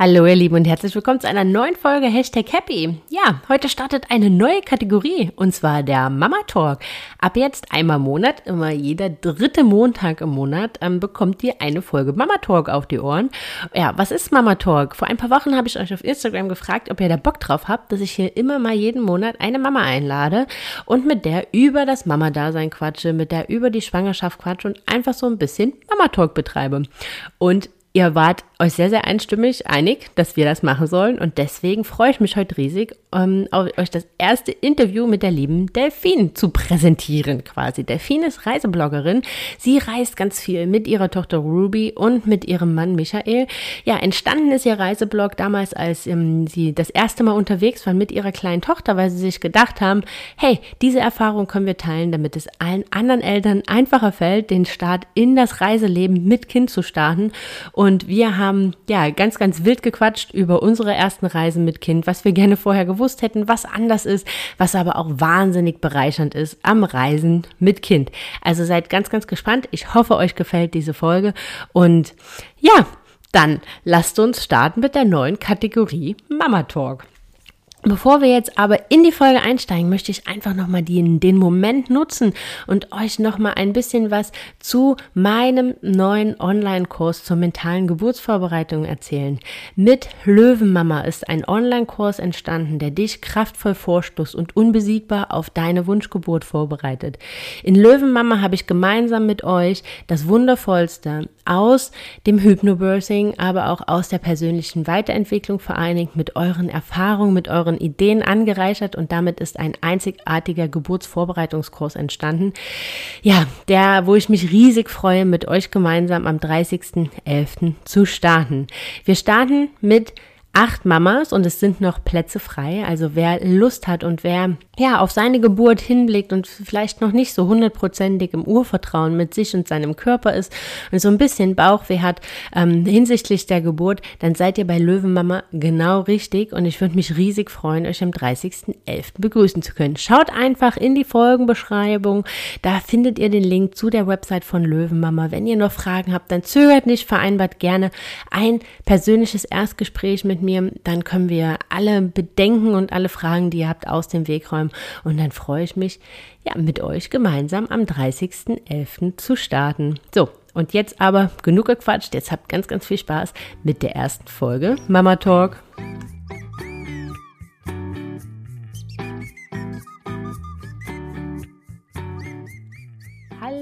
Hallo ihr Lieben und herzlich willkommen zu einer neuen Folge Hashtag Happy. Ja, heute startet eine neue Kategorie und zwar der Mama Talk. Ab jetzt einmal im Monat, immer jeder dritte Montag im Monat, ähm, bekommt ihr eine Folge Mama Talk auf die Ohren. Ja, was ist Mama Talk? Vor ein paar Wochen habe ich euch auf Instagram gefragt, ob ihr da Bock drauf habt, dass ich hier immer mal jeden Monat eine Mama einlade und mit der über das Mama-Dasein quatsche, mit der über die Schwangerschaft quatsche und einfach so ein bisschen Mama Talk betreibe. Und Ihr wart euch sehr, sehr einstimmig einig, dass wir das machen sollen. Und deswegen freue ich mich heute riesig, ähm, euch das erste Interview mit der lieben Delphine zu präsentieren quasi. Delphine ist Reisebloggerin. Sie reist ganz viel mit ihrer Tochter Ruby und mit ihrem Mann Michael. Ja, entstanden ist ihr Reiseblog damals, als ähm, sie das erste Mal unterwegs waren mit ihrer kleinen Tochter, weil sie sich gedacht haben, hey, diese Erfahrung können wir teilen, damit es allen anderen Eltern einfacher fällt, den Start in das Reiseleben mit Kind zu starten. Und wir haben ja ganz, ganz wild gequatscht über unsere ersten Reisen mit Kind, was wir gerne vorher gewusst hätten, was anders ist, was aber auch wahnsinnig bereichernd ist am Reisen mit Kind. Also seid ganz, ganz gespannt. Ich hoffe, euch gefällt diese Folge. Und ja, dann lasst uns starten mit der neuen Kategorie Mama Talk. Bevor wir jetzt aber in die Folge einsteigen, möchte ich einfach nochmal den, den Moment nutzen und euch nochmal ein bisschen was zu meinem neuen Online-Kurs zur mentalen Geburtsvorbereitung erzählen. Mit Löwenmama ist ein Online-Kurs entstanden, der dich kraftvoll vorstoßt und unbesiegbar auf deine Wunschgeburt vorbereitet. In Löwenmama habe ich gemeinsam mit euch das Wundervollste aus dem Hypnobirthing, aber auch aus der persönlichen Weiterentwicklung vereinigt mit euren Erfahrungen, mit euren euren Ideen angereichert und damit ist ein einzigartiger Geburtsvorbereitungskurs entstanden. Ja, der, wo ich mich riesig freue, mit euch gemeinsam am 30.11. zu starten. Wir starten mit acht Mamas und es sind noch Plätze frei. Also wer Lust hat und wer ja auf seine Geburt hinblickt und vielleicht noch nicht so hundertprozentig im Urvertrauen mit sich und seinem Körper ist und so ein bisschen Bauchweh hat ähm, hinsichtlich der Geburt, dann seid ihr bei Löwenmama genau richtig und ich würde mich riesig freuen, euch am 30.11. begrüßen zu können. Schaut einfach in die Folgenbeschreibung, da findet ihr den Link zu der Website von Löwenmama. Wenn ihr noch Fragen habt, dann zögert nicht, vereinbart gerne ein persönliches Erstgespräch mit mir mir, dann können wir alle Bedenken und alle Fragen, die ihr habt, aus dem Weg räumen. Und dann freue ich mich, ja, mit euch gemeinsam am 30.11. zu starten. So, und jetzt aber genug gequatscht. Jetzt habt ganz, ganz viel Spaß mit der ersten Folge Mama Talk.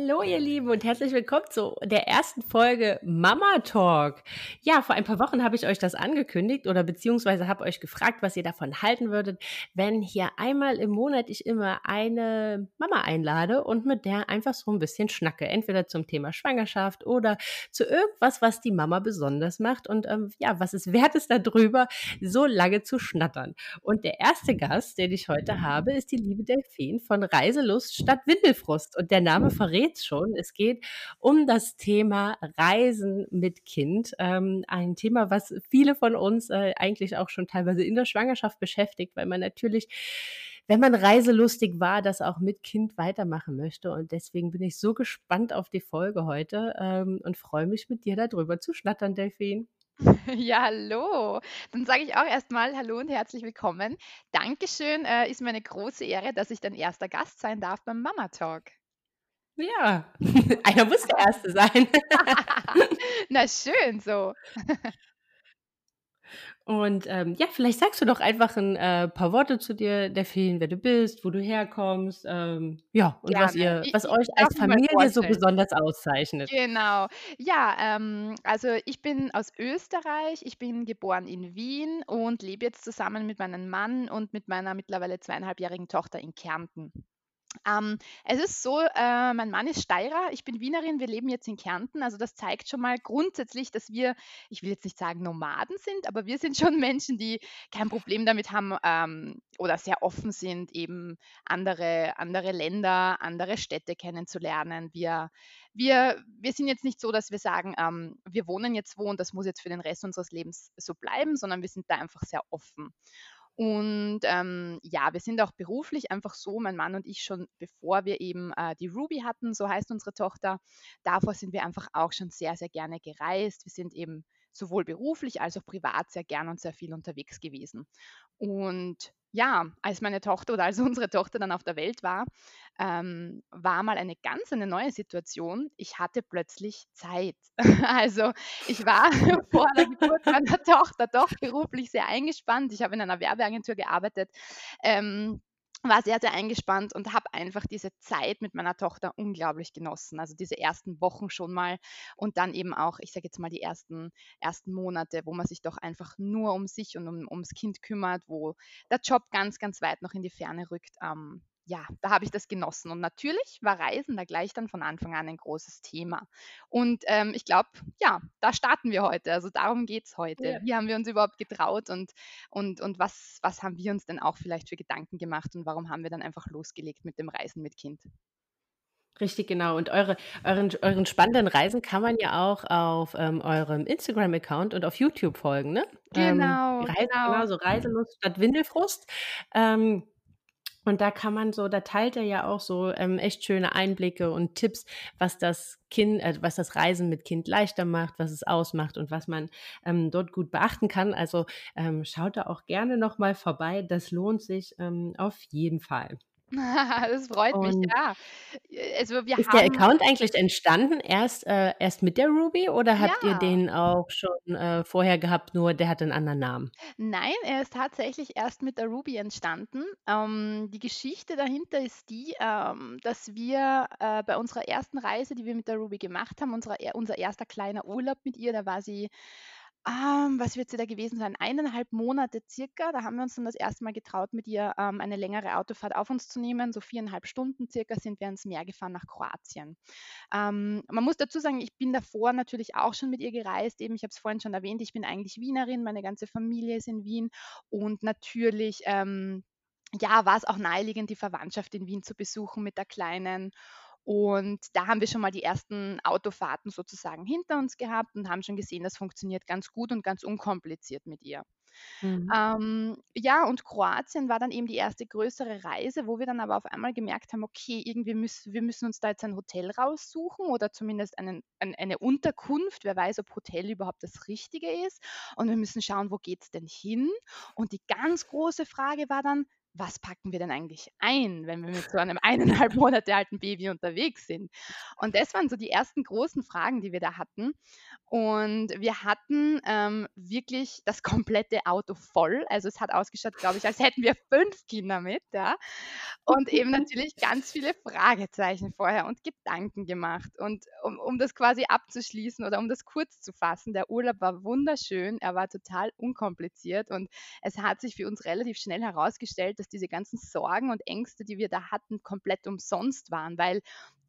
Hallo ihr Lieben und herzlich willkommen zu der ersten Folge Mama Talk. Ja, vor ein paar Wochen habe ich euch das angekündigt oder beziehungsweise habe euch gefragt, was ihr davon halten würdet, wenn hier einmal im Monat ich immer eine Mama einlade und mit der einfach so ein bisschen schnacke. Entweder zum Thema Schwangerschaft oder zu irgendwas, was die Mama besonders macht und ähm, ja, was es wert ist darüber, so lange zu schnattern. Und der erste Gast, den ich heute habe, ist die liebe Delphine von Reiselust statt Windelfrust und der Name verrät jetzt schon. Es geht um das Thema Reisen mit Kind. Ähm, ein Thema, was viele von uns äh, eigentlich auch schon teilweise in der Schwangerschaft beschäftigt, weil man natürlich wenn man reiselustig war, das auch mit Kind weitermachen möchte. Und deswegen bin ich so gespannt auf die Folge heute ähm, und freue mich mit dir darüber zu schnattern, Delphine. Ja, hallo. Dann sage ich auch erstmal Hallo und herzlich willkommen. Dankeschön, äh, ist mir eine große Ehre, dass ich dein erster Gast sein darf beim Mama Talk. Ja, einer muss der Erste sein. Na schön so. Und ähm, ja, vielleicht sagst du doch einfach ein äh, paar Worte zu dir, der Delphine, wer du bist, wo du herkommst, ähm, ja, und was ihr, was ich euch als Familie so besonders auszeichnet. Genau. Ja, ähm, also ich bin aus Österreich, ich bin geboren in Wien und lebe jetzt zusammen mit meinem Mann und mit meiner mittlerweile zweieinhalbjährigen Tochter in Kärnten. Ähm, es ist so, äh, mein Mann ist Steirer, ich bin Wienerin, wir leben jetzt in Kärnten. Also das zeigt schon mal grundsätzlich, dass wir, ich will jetzt nicht sagen Nomaden sind, aber wir sind schon Menschen, die kein Problem damit haben ähm, oder sehr offen sind, eben andere, andere Länder, andere Städte kennenzulernen. Wir, wir, wir sind jetzt nicht so, dass wir sagen, ähm, wir wohnen jetzt wo und das muss jetzt für den Rest unseres Lebens so bleiben, sondern wir sind da einfach sehr offen. Und ähm, ja, wir sind auch beruflich einfach so, mein Mann und ich schon, bevor wir eben äh, die Ruby hatten, so heißt unsere Tochter, davor sind wir einfach auch schon sehr, sehr gerne gereist. Wir sind eben sowohl beruflich als auch privat sehr gern und sehr viel unterwegs gewesen. Und ja, als meine Tochter oder als unsere Tochter dann auf der Welt war, ähm, war mal eine ganz eine neue Situation. Ich hatte plötzlich Zeit. Also ich war vor der Geburt meiner Tochter doch beruflich sehr eingespannt. Ich habe in einer Werbeagentur gearbeitet. Ähm, war sehr, sehr eingespannt und habe einfach diese Zeit mit meiner Tochter unglaublich genossen. Also diese ersten Wochen schon mal und dann eben auch, ich sage jetzt mal, die ersten, ersten Monate, wo man sich doch einfach nur um sich und um, ums Kind kümmert, wo der Job ganz, ganz weit noch in die Ferne rückt. Ähm, ja, da habe ich das genossen. Und natürlich war Reisen da gleich dann von Anfang an ein großes Thema. Und ähm, ich glaube, ja, da starten wir heute. Also darum geht es heute. Ja. Wie haben wir uns überhaupt getraut und, und, und was, was haben wir uns denn auch vielleicht für Gedanken gemacht und warum haben wir dann einfach losgelegt mit dem Reisen mit Kind? Richtig, genau. Und eure, euren, euren spannenden Reisen kann man ja auch auf ähm, eurem Instagram-Account und auf YouTube folgen, ne? Genau. Ähm, Reise, genau. genau, so Reiselust statt Windelfrust. Ähm, und da kann man so, da teilt er ja auch so ähm, echt schöne Einblicke und Tipps, was das Kind, äh, was das Reisen mit Kind leichter macht, was es ausmacht und was man ähm, dort gut beachten kann. Also ähm, schaut da auch gerne nochmal vorbei. Das lohnt sich ähm, auf jeden Fall. Das freut mich, ja. Äh, also wir ist der Account eigentlich entstanden erst, äh, erst mit der Ruby oder habt ihr den auch schon äh, vorher gehabt, nur der hat einen anderen Namen? Nein, er ist tatsächlich erst mit der Ruby entstanden. Ähm, die Geschichte dahinter ist die, ähm, dass wir äh, bei unserer ersten Reise, die wir mit der Ruby gemacht haben, unserer, unser erster kleiner Urlaub mit ihr, da war sie ähm, was wird sie da gewesen sein? Eineinhalb Monate circa. Da haben wir uns dann das erste Mal getraut, mit ihr ähm, eine längere Autofahrt auf uns zu nehmen. So viereinhalb Stunden circa sind wir ins Meer gefahren nach Kroatien. Ähm, man muss dazu sagen, ich bin davor natürlich auch schon mit ihr gereist. Eben, ich habe es vorhin schon erwähnt, ich bin eigentlich Wienerin, meine ganze Familie ist in Wien und natürlich ähm, ja, war es auch naheliegend, die Verwandtschaft in Wien zu besuchen mit der Kleinen. Und da haben wir schon mal die ersten Autofahrten sozusagen hinter uns gehabt und haben schon gesehen, das funktioniert ganz gut und ganz unkompliziert mit ihr. Mhm. Ähm, ja, und Kroatien war dann eben die erste größere Reise, wo wir dann aber auf einmal gemerkt haben, okay, irgendwie müssen wir müssen uns da jetzt ein Hotel raussuchen oder zumindest einen, ein, eine Unterkunft. Wer weiß, ob Hotel überhaupt das Richtige ist. Und wir müssen schauen, wo geht es denn hin? Und die ganz große Frage war dann, was packen wir denn eigentlich ein, wenn wir mit so einem eineinhalb Monate alten Baby unterwegs sind? Und das waren so die ersten großen Fragen, die wir da hatten. Und wir hatten ähm, wirklich das komplette Auto voll. Also es hat ausgeschaut, glaube ich, als hätten wir fünf Kinder mit. Ja? Und eben natürlich ganz viele Fragezeichen vorher und Gedanken gemacht. Und um, um das quasi abzuschließen oder um das kurz zu fassen, der Urlaub war wunderschön, er war total unkompliziert und es hat sich für uns relativ schnell herausgestellt, dass diese ganzen Sorgen und Ängste, die wir da hatten, komplett umsonst waren, weil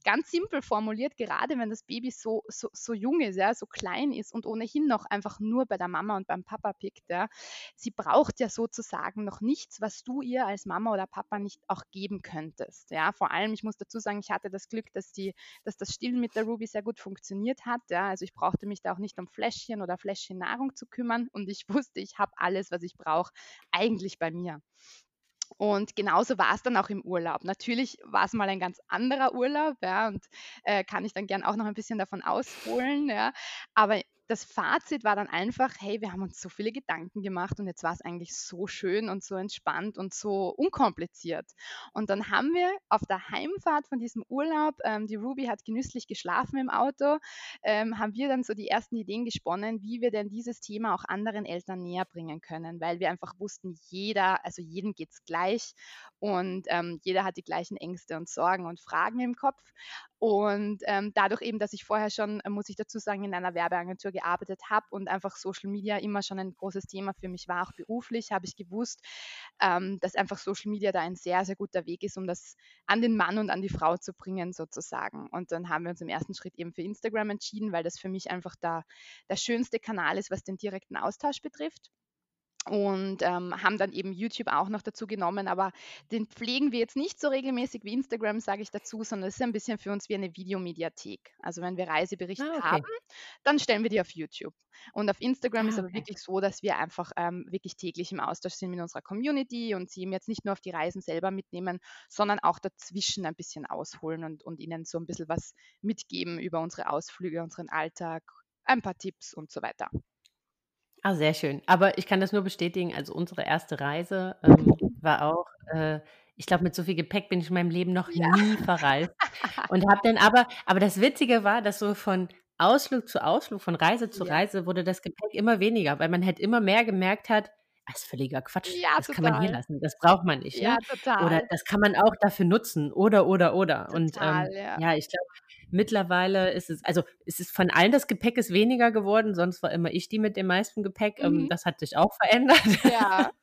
ganz simpel formuliert, gerade wenn das Baby so, so, so jung ist, ja, so klein ist und ohnehin noch einfach nur bei der Mama und beim Papa pickt, ja, sie braucht ja sozusagen noch nichts, was du ihr als Mama oder Papa nicht auch geben könntest. Ja, vor allem, ich muss dazu sagen, ich hatte das Glück, dass, die, dass das Stillen mit der Ruby sehr gut funktioniert hat. Ja, also ich brauchte mich da auch nicht um Fläschchen oder Fläschchen Nahrung zu kümmern und ich wusste, ich habe alles, was ich brauche, eigentlich bei mir. Und genauso war es dann auch im Urlaub. Natürlich war es mal ein ganz anderer Urlaub, ja, und äh, kann ich dann gern auch noch ein bisschen davon ausholen, ja. Aber das Fazit war dann einfach, hey, wir haben uns so viele Gedanken gemacht und jetzt war es eigentlich so schön und so entspannt und so unkompliziert. Und dann haben wir auf der Heimfahrt von diesem Urlaub, ähm, die Ruby hat genüsslich geschlafen im Auto, ähm, haben wir dann so die ersten Ideen gesponnen, wie wir denn dieses Thema auch anderen Eltern näher bringen können, weil wir einfach wussten, jeder, also jedem geht es gleich und ähm, jeder hat die gleichen Ängste und Sorgen und Fragen im Kopf. Und ähm, dadurch eben, dass ich vorher schon, äh, muss ich dazu sagen, in einer Werbeagentur gearbeitet habe und einfach Social Media immer schon ein großes Thema für mich war, auch beruflich, habe ich gewusst, ähm, dass einfach Social Media da ein sehr, sehr guter Weg ist, um das an den Mann und an die Frau zu bringen, sozusagen. Und dann haben wir uns im ersten Schritt eben für Instagram entschieden, weil das für mich einfach da der schönste Kanal ist, was den direkten Austausch betrifft. Und ähm, haben dann eben YouTube auch noch dazu genommen, aber den pflegen wir jetzt nicht so regelmäßig wie Instagram, sage ich dazu, sondern es ist ein bisschen für uns wie eine Videomediathek. Also wenn wir Reiseberichte Ah, haben, okay. dann stellen wir die auf YouTube. Und auf Instagram ist Ah, aber okay. wirklich so, dass wir einfach ähm, wirklich täglich im Austausch sind mit unserer Community und sie eben jetzt nicht nur auf die Reisen selber mitnehmen, sondern auch dazwischen ein bisschen ausholen und, und ihnen so ein bisschen was mitgeben über unsere Ausflüge, unseren Alltag, ein paar Tipps und so weiter. Ah, sehr schön. Aber ich kann das nur bestätigen, also unsere erste Reise, ähm, war auch äh, ich glaube, mit so viel Gepäck bin ich in meinem Leben noch Ja. nie verreist und habe dann aber aber das Witzige war, dass so von Ausflug zu Ausflug, von Reise zu Ja. Reise wurde das Gepäck immer weniger, weil man halt immer mehr gemerkt hat: „Ah, ist völliger Quatsch. Ja, Das kann man hier total. lassen. Das braucht man nicht“, Ja, ne? Oder total. das kann man auch dafür nutzen oder, oder, oder. Und, Total, ähm, ja. ja, ich glaube, mittlerweile ist es also, es ist von allen das Gepäck ist weniger geworden, sonst war immer ich die mit dem meisten Gepäck. Ähm, Mhm. das hat sich auch verändert. Ja.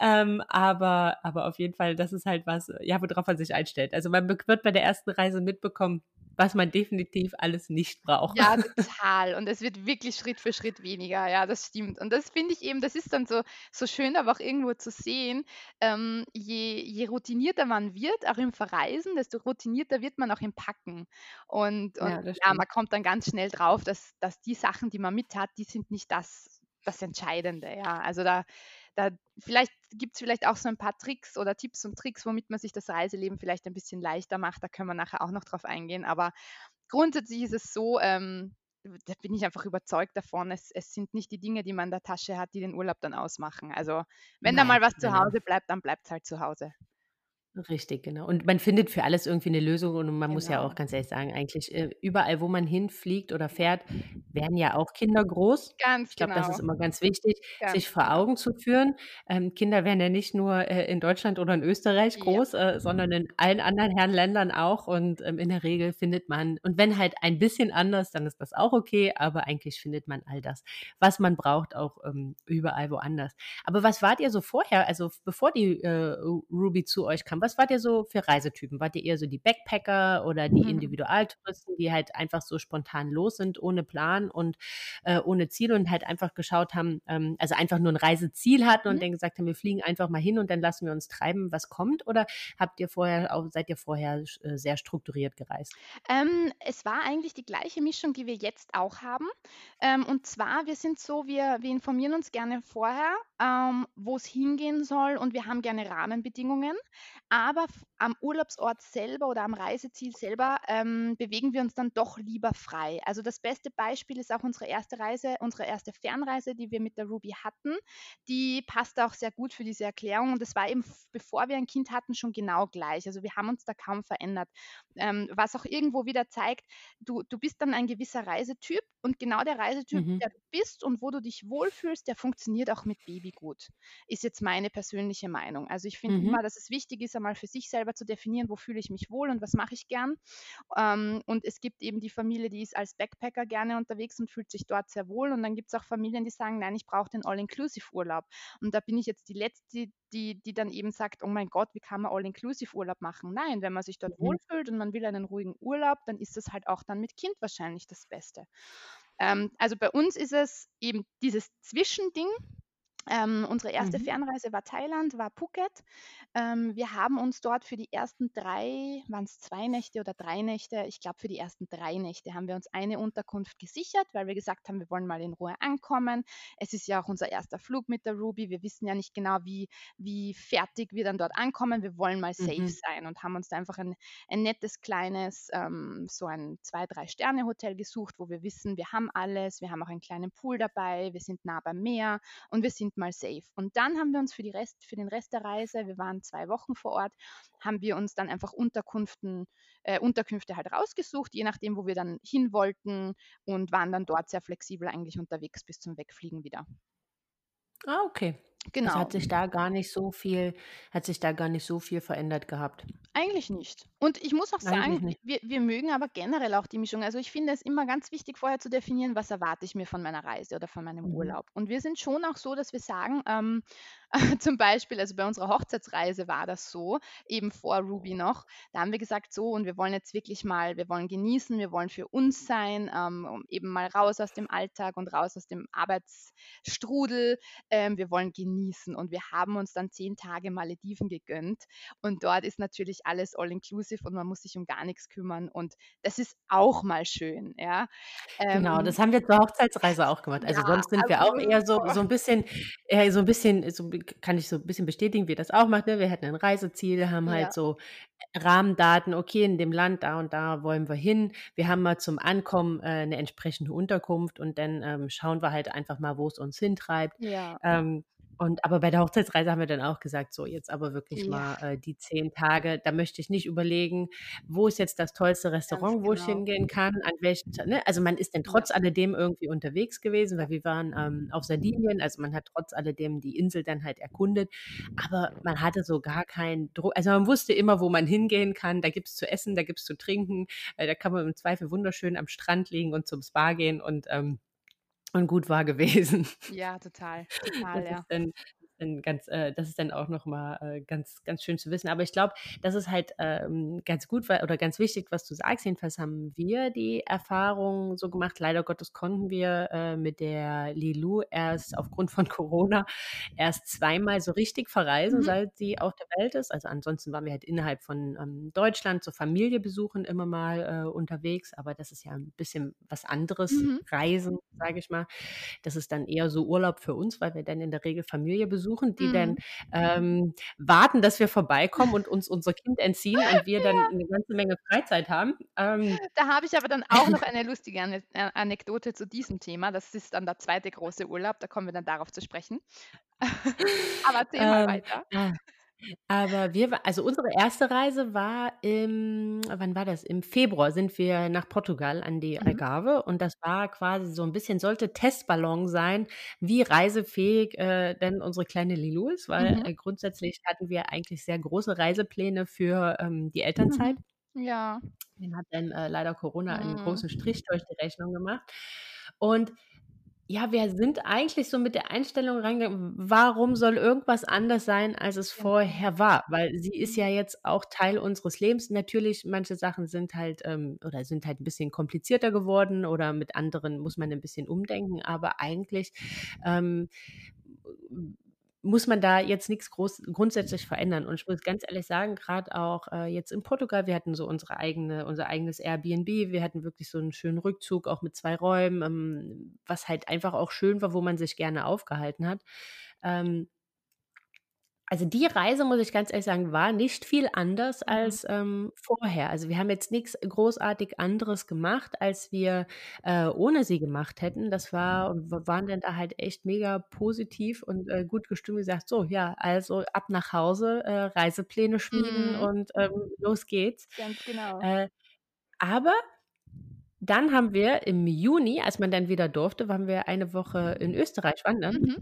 Ähm, aber aber auf jeden Fall, das ist halt was, ja, worauf man sich einstellt. Also, man wird bei der ersten Reise mitbekommen, was man definitiv alles nicht braucht. Ja, total. Und es wird wirklich Schritt für Schritt weniger. Ja, das stimmt. Und das finde ich eben das ist dann so so schön, aber auch irgendwo zu sehen, ähm, je je routinierter man wird, auch im Verreisen, desto routinierter wird man auch im Packen. Und und Ja, ja, man kommt dann ganz schnell drauf, dass dass die Sachen, die man mit hat, die sind nicht das das Entscheidende, ja. Also, da da vielleicht gibt's vielleicht auch so ein paar Tricks oder Tipps und Tricks, womit man sich das Reiseleben vielleicht ein bisschen leichter macht. Da können wir nachher auch noch drauf eingehen. Aber grundsätzlich ist es so, ähm, da bin ich einfach überzeugt davon, es es sind nicht die Dinge, die man in der Tasche hat, die den Urlaub dann ausmachen. Also, wenn da mal Nein, was zu nein, nein. Hause bleibt, dann bleibt's halt zu Hause. Richtig, genau. Und man findet für alles irgendwie 'ne Lösung und man muss ja auch Genau. ganz ehrlich sagen, eigentlich, äh, überall, wo man hinfliegt oder fährt, werden ja auch Kinder groß. Ganz Ich glaube, das ist genau. immer ganz wichtig, Ganz sich vor genau. Augen zu führen. Ähm, Kinder werden ja nicht nur, äh, in Deutschland oder in Österreich Ja. groß, äh, sondern in allen anderen Herrenländern auch und, ähm, in der Regel findet man und wenn halt ein bisschen anders, dann ist das auch okay, aber eigentlich findet man all das, was man braucht, auch, ähm, überall woanders. Aber was wart ihr so vorher, also bevor die, äh, Ruby zu euch kam, was wart ihr so für Reisetypen? Wart ihr eher so die Backpacker oder die Mhm. Individualtouristen, die halt einfach so spontan los sind, ohne Plan und, äh, ohne Ziel und halt einfach geschaut haben ähm, also einfach nur 'n Reiseziel hatten und Mhm. dann gesagt haben: „Wir fliegen einfach mal hin und dann lassen wir uns treiben, was kommt“? Oder habt ihr vorher auch seid ihr vorher äh, sehr strukturiert gereist? Ähm, es war eigentlich die gleiche Mischung, die wir jetzt auch haben. Ähm, und zwar, wir sind so, wir wir informieren uns gerne vorher, ähm, wo's hingehen soll und wir haben gerne Rahmenbedingungen. Aber am Urlaubsort selber oder am Reiseziel selber, ähm, bewegen wir uns dann doch lieber frei. Also, das beste Beispiel ist auch unsere erste Reise unsere erste Fernreise, die wir mit der Ruby hatten. Die passt auch sehr gut für diese Erklärung und das war eben bevor wir ein Kind hatten, schon genau gleich. Also, wir haben uns da kaum verändert. Ähm, was auch irgendwo wieder zeigt, du du bist dann ein gewisser Reisetyp und genau der Reisetyp, Mhm. der du bist und wo du dich wohlfühlst, der funktioniert auch mit Baby gut, ist jetzt meine persönliche Meinung. Also, ich finde Mhm. immer, dass es wichtig ist, einmal für sich selber zu definieren, wo fühle ich mich wohl und was mache ich gern. Ähm, und es gibt eben die Familie, die ist als Backpacker gerne unterwegs und fühlt sich dort sehr wohl. Und dann gibt's auch Familien, die sagen: „Nein, ich brauche den All-Inclusive-Urlaub.“ Und da bin ich jetzt die Letzte, die die dann eben sagt: „Oh mein Gott, wie kann man All-Inclusive-Urlaub machen?“ Nein, wenn man sich dort Mhm. wohlfühlt und man will einen ruhigen Urlaub, dann ist das halt auch dann mit Kind wahrscheinlich das Beste. Ähm, also, bei uns ist es eben dieses Zwischending. Ähm, unsere erste Mhm. Fernreise war Thailand, war Phuket. Ähm, wir haben uns dort für die ersten 3 waren's 2 Nächte oder 3 Nächte? Ich glaube, für die ersten 3 Nächte haben wir uns eine Unterkunft gesichert, weil wir gesagt haben, wir wollen mal in Ruhe ankommen. Es ist ja auch unser erster Flug mit der Ruby. Wir wissen ja nicht genau, wie wie fertig wir dann dort ankommen. Wir wollen mal safe Mhm. sein und haben uns da einfach ein ein nettes kleines, ähm so ein 2, 3 Sterne-Hotel gesucht, wo wir wissen, wir haben alles. Wir haben auch einen kleinen Pool dabei, wir sind nah beim Meer und wir sind mal safe. Und dann haben wir uns für die Rest für den Rest der Reise wir waren 2 Wochen vor Ort, haben wir uns dann einfach Unterkunften äh, Unterkünfte halt rausgesucht, je nachdem, wo wir dann hin wollten und waren dann dort sehr flexibel eigentlich unterwegs bis zum Wegfliegen wieder. Ah, okay. Genau. hat sich da gar nicht so viel hat sich da gar nicht so viel verändert gehabt? Eigentlich nicht. Und ich muss auch sagen, wir wir mögen aber generell auch die Mischung. Also, ich finde es immer ganz wichtig, vorher zu definieren, was erwarte ich mir von meiner Reise oder von meinem Mhm. Urlaub. Und wir sind schon auch so, dass wir sagen, ähm, Zum Beispiel, also bei unserer Hochzeitsreise war das so, eben vor Ruby noch. Da haben wir gesagt, so und wir wollen jetzt wirklich mal, wir wollen genießen, wir wollen für uns sein, ähm, eben mal raus aus dem Alltag und raus aus dem Arbeitsstrudel. Ähm, wir wollen genießen und wir haben uns dann zehn Tage Malediven gegönnt und dort ist natürlich alles all inclusive und man muss sich um gar nichts kümmern und das ist auch mal schön, ja. Genau, Ähm, das haben wir zur Hochzeitsreise auch gemacht. Also ja, sonst sind wir auch eher so so 'n bisschen eher so 'n bisschen so kann ich so 'n bisschen bestätigen, wie das auch macht, ne? Wir hatten 'n Reiseziel, haben halt ja, so Rahmendaten, okay, in dem Land, da und da wollen wir hin. Wir haben mal zum Ankommen, äh, 'ne entsprechende Unterkunft und dann, ähm, schauen wir halt einfach mal, wo's uns hintreibt. ja, Ähm, und aber bei der Hochzeitsreise haben wir dann auch gesagt: „So, jetzt aber wirklich ja, mal, äh, die 10 Tage, da möchte ich nicht überlegen, wo ist jetzt das tollste Restaurant, wo ich genau. hingehen kann, an welchen Ta“ ne? Also, man ist dann Ja, trotz alledem irgendwie unterwegs gewesen, ja, weil wir waren, ähm, auf Sardinien, also, man hat trotz alledem die Insel dann halt erkundet, aber man hatte so gar keinen Druck also, man wusste immer, wo man hingehen kann. Da gibt's zu essen, da gibt's zu trinken, äh, da kann man im Zweifel wunderschön am Strand liegen und zum Spa gehen und, ähm und gut war gewesen. ja, total, total, Das ja. dann dann ganz äh, das ist dann auch noch mal, äh, ganz ganz schön zu wissen. Aber ich glaube, das ist halt, ähm, ganz gut, oder ganz wichtig, was du sagst. Jedenfalls haben wir die Erfahrung so gemacht. Leider Gottes konnten wir, äh, mit der Lilou erst aufgrund von Corona erst zweimal so richtig verreisen, Mhm, seit sie auf der Welt ist. Also, ansonsten waren wir halt innerhalb von, ähm, Deutschland zur Familie besuchen immer mal, äh, unterwegs, aber das ist ja 'n bisschen was anderes, mhm. Reisen, sage ich mal. Das ist dann eher so Urlaub für uns, weil wir dann in der Regel Familie besuchen, die dann, Mhm. ähm, warten, dass wir vorbeikommen und uns unser Kind entziehen und wir dann Ja, 'ne ganze Menge Freizeit haben. Ähm, da habe ich aber dann auch noch eine lustige Ane Anekdote zu diesem Thema. Das ist dann der zweite große Urlaub, da kommen wir dann darauf zu sprechen. Aber erzähl mal ähm, weiter. Aber wir also unsere erste Reise war im wann war das? Im Februar sind wir nach Portugal an die Mhm, Algarve und das war quasi so 'n bisschen sollte Testballon sein, wie reisefähig, äh, denn unsere kleine Lilou ist, weil, mhm, äh, grundsätzlich hatten wir eigentlich sehr große Reisepläne für, ähm, die mhm. Elternzeit. Ja, Den hat dann, äh, leider Corona einen großen mhm, Strich durch die Rechnung gemacht. Und ja, wir sind eigentlich so mit der Einstellung reingegangen: „Warum soll irgendwas anders sein, als es vorher war?“ Weil sie ist Mhm, ja jetzt auch Teil unseres Lebens. Natürlich, manche Sachen sind halt, ähm oder sind halt 'n bisschen komplizierter geworden oder mit anderen muss man 'n bisschen umdenken, aber eigentlich, ähm, muss man da jetzt nix groß grundsätzlich verändern. Und ich muss ganz ehrlich sagen, grad auch, äh, jetzt in Portugal, wir hatten so unsere eigene unser eigenes Airbnb. Wir hatten wirklich so 'n schönen Rückzug, auch mit 2 Räumen, ähm, was halt einfach auch schön war, wo man sich gerne aufgehalten hat. Ähm, also die Reise, muss ich ganz ehrlich sagen, war nicht viel anders mhm, als, ähm, vorher. Also, wir haben jetzt nix großartig anderes gemacht, als wir, äh, ohne sie gemacht hätten. Das war und wir waren dann da halt echt mega positiv und, äh, gut gestimmt gesagt: „So, ja, also ab nach Hause, äh, Reisepläne schmieden mhm, und, ähm, los geht's.“ ganz genau. Äh, aber dann haben wir im Juni, als man dann wieder durfte, waren wir eine Woche in Österreich wandern. Mhm,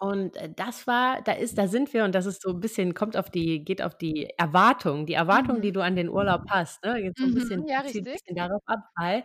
Und, äh, das war da ist da sind wir und das ist so 'n bisschen kommt auf die geht auf die Erwartung die Erwartung, die mhm, du an den Urlaub hast, ne? Jetzt so 'n mhm, bisschen ja, richtig. bisschen darauf ab, weil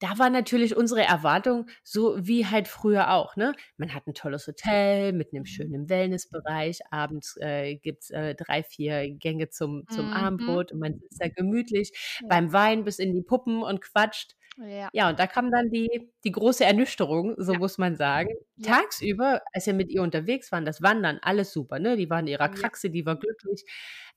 da war natürlich unsere Erwartung so wie halt früher auch, ne? Man hat 'n tolles Hotel mit 'nem Mhm, schönen Wellnessbereich. Abends, äh, gibt's, äh, 3, 4 Gänge zum zum mhm, Abendbrot und man sitzt da gemütlich ja, beim Wein bis in die Puppen und quatscht. Ja, Ja, und da kam dann die die große Ernüchterung, so ja, muss man sagen. ja, Tagsüber, als wir mit ihr unterwegs waren, das Wandern, alles super, ne? Die war in ihrer Kraxe, die war glücklich.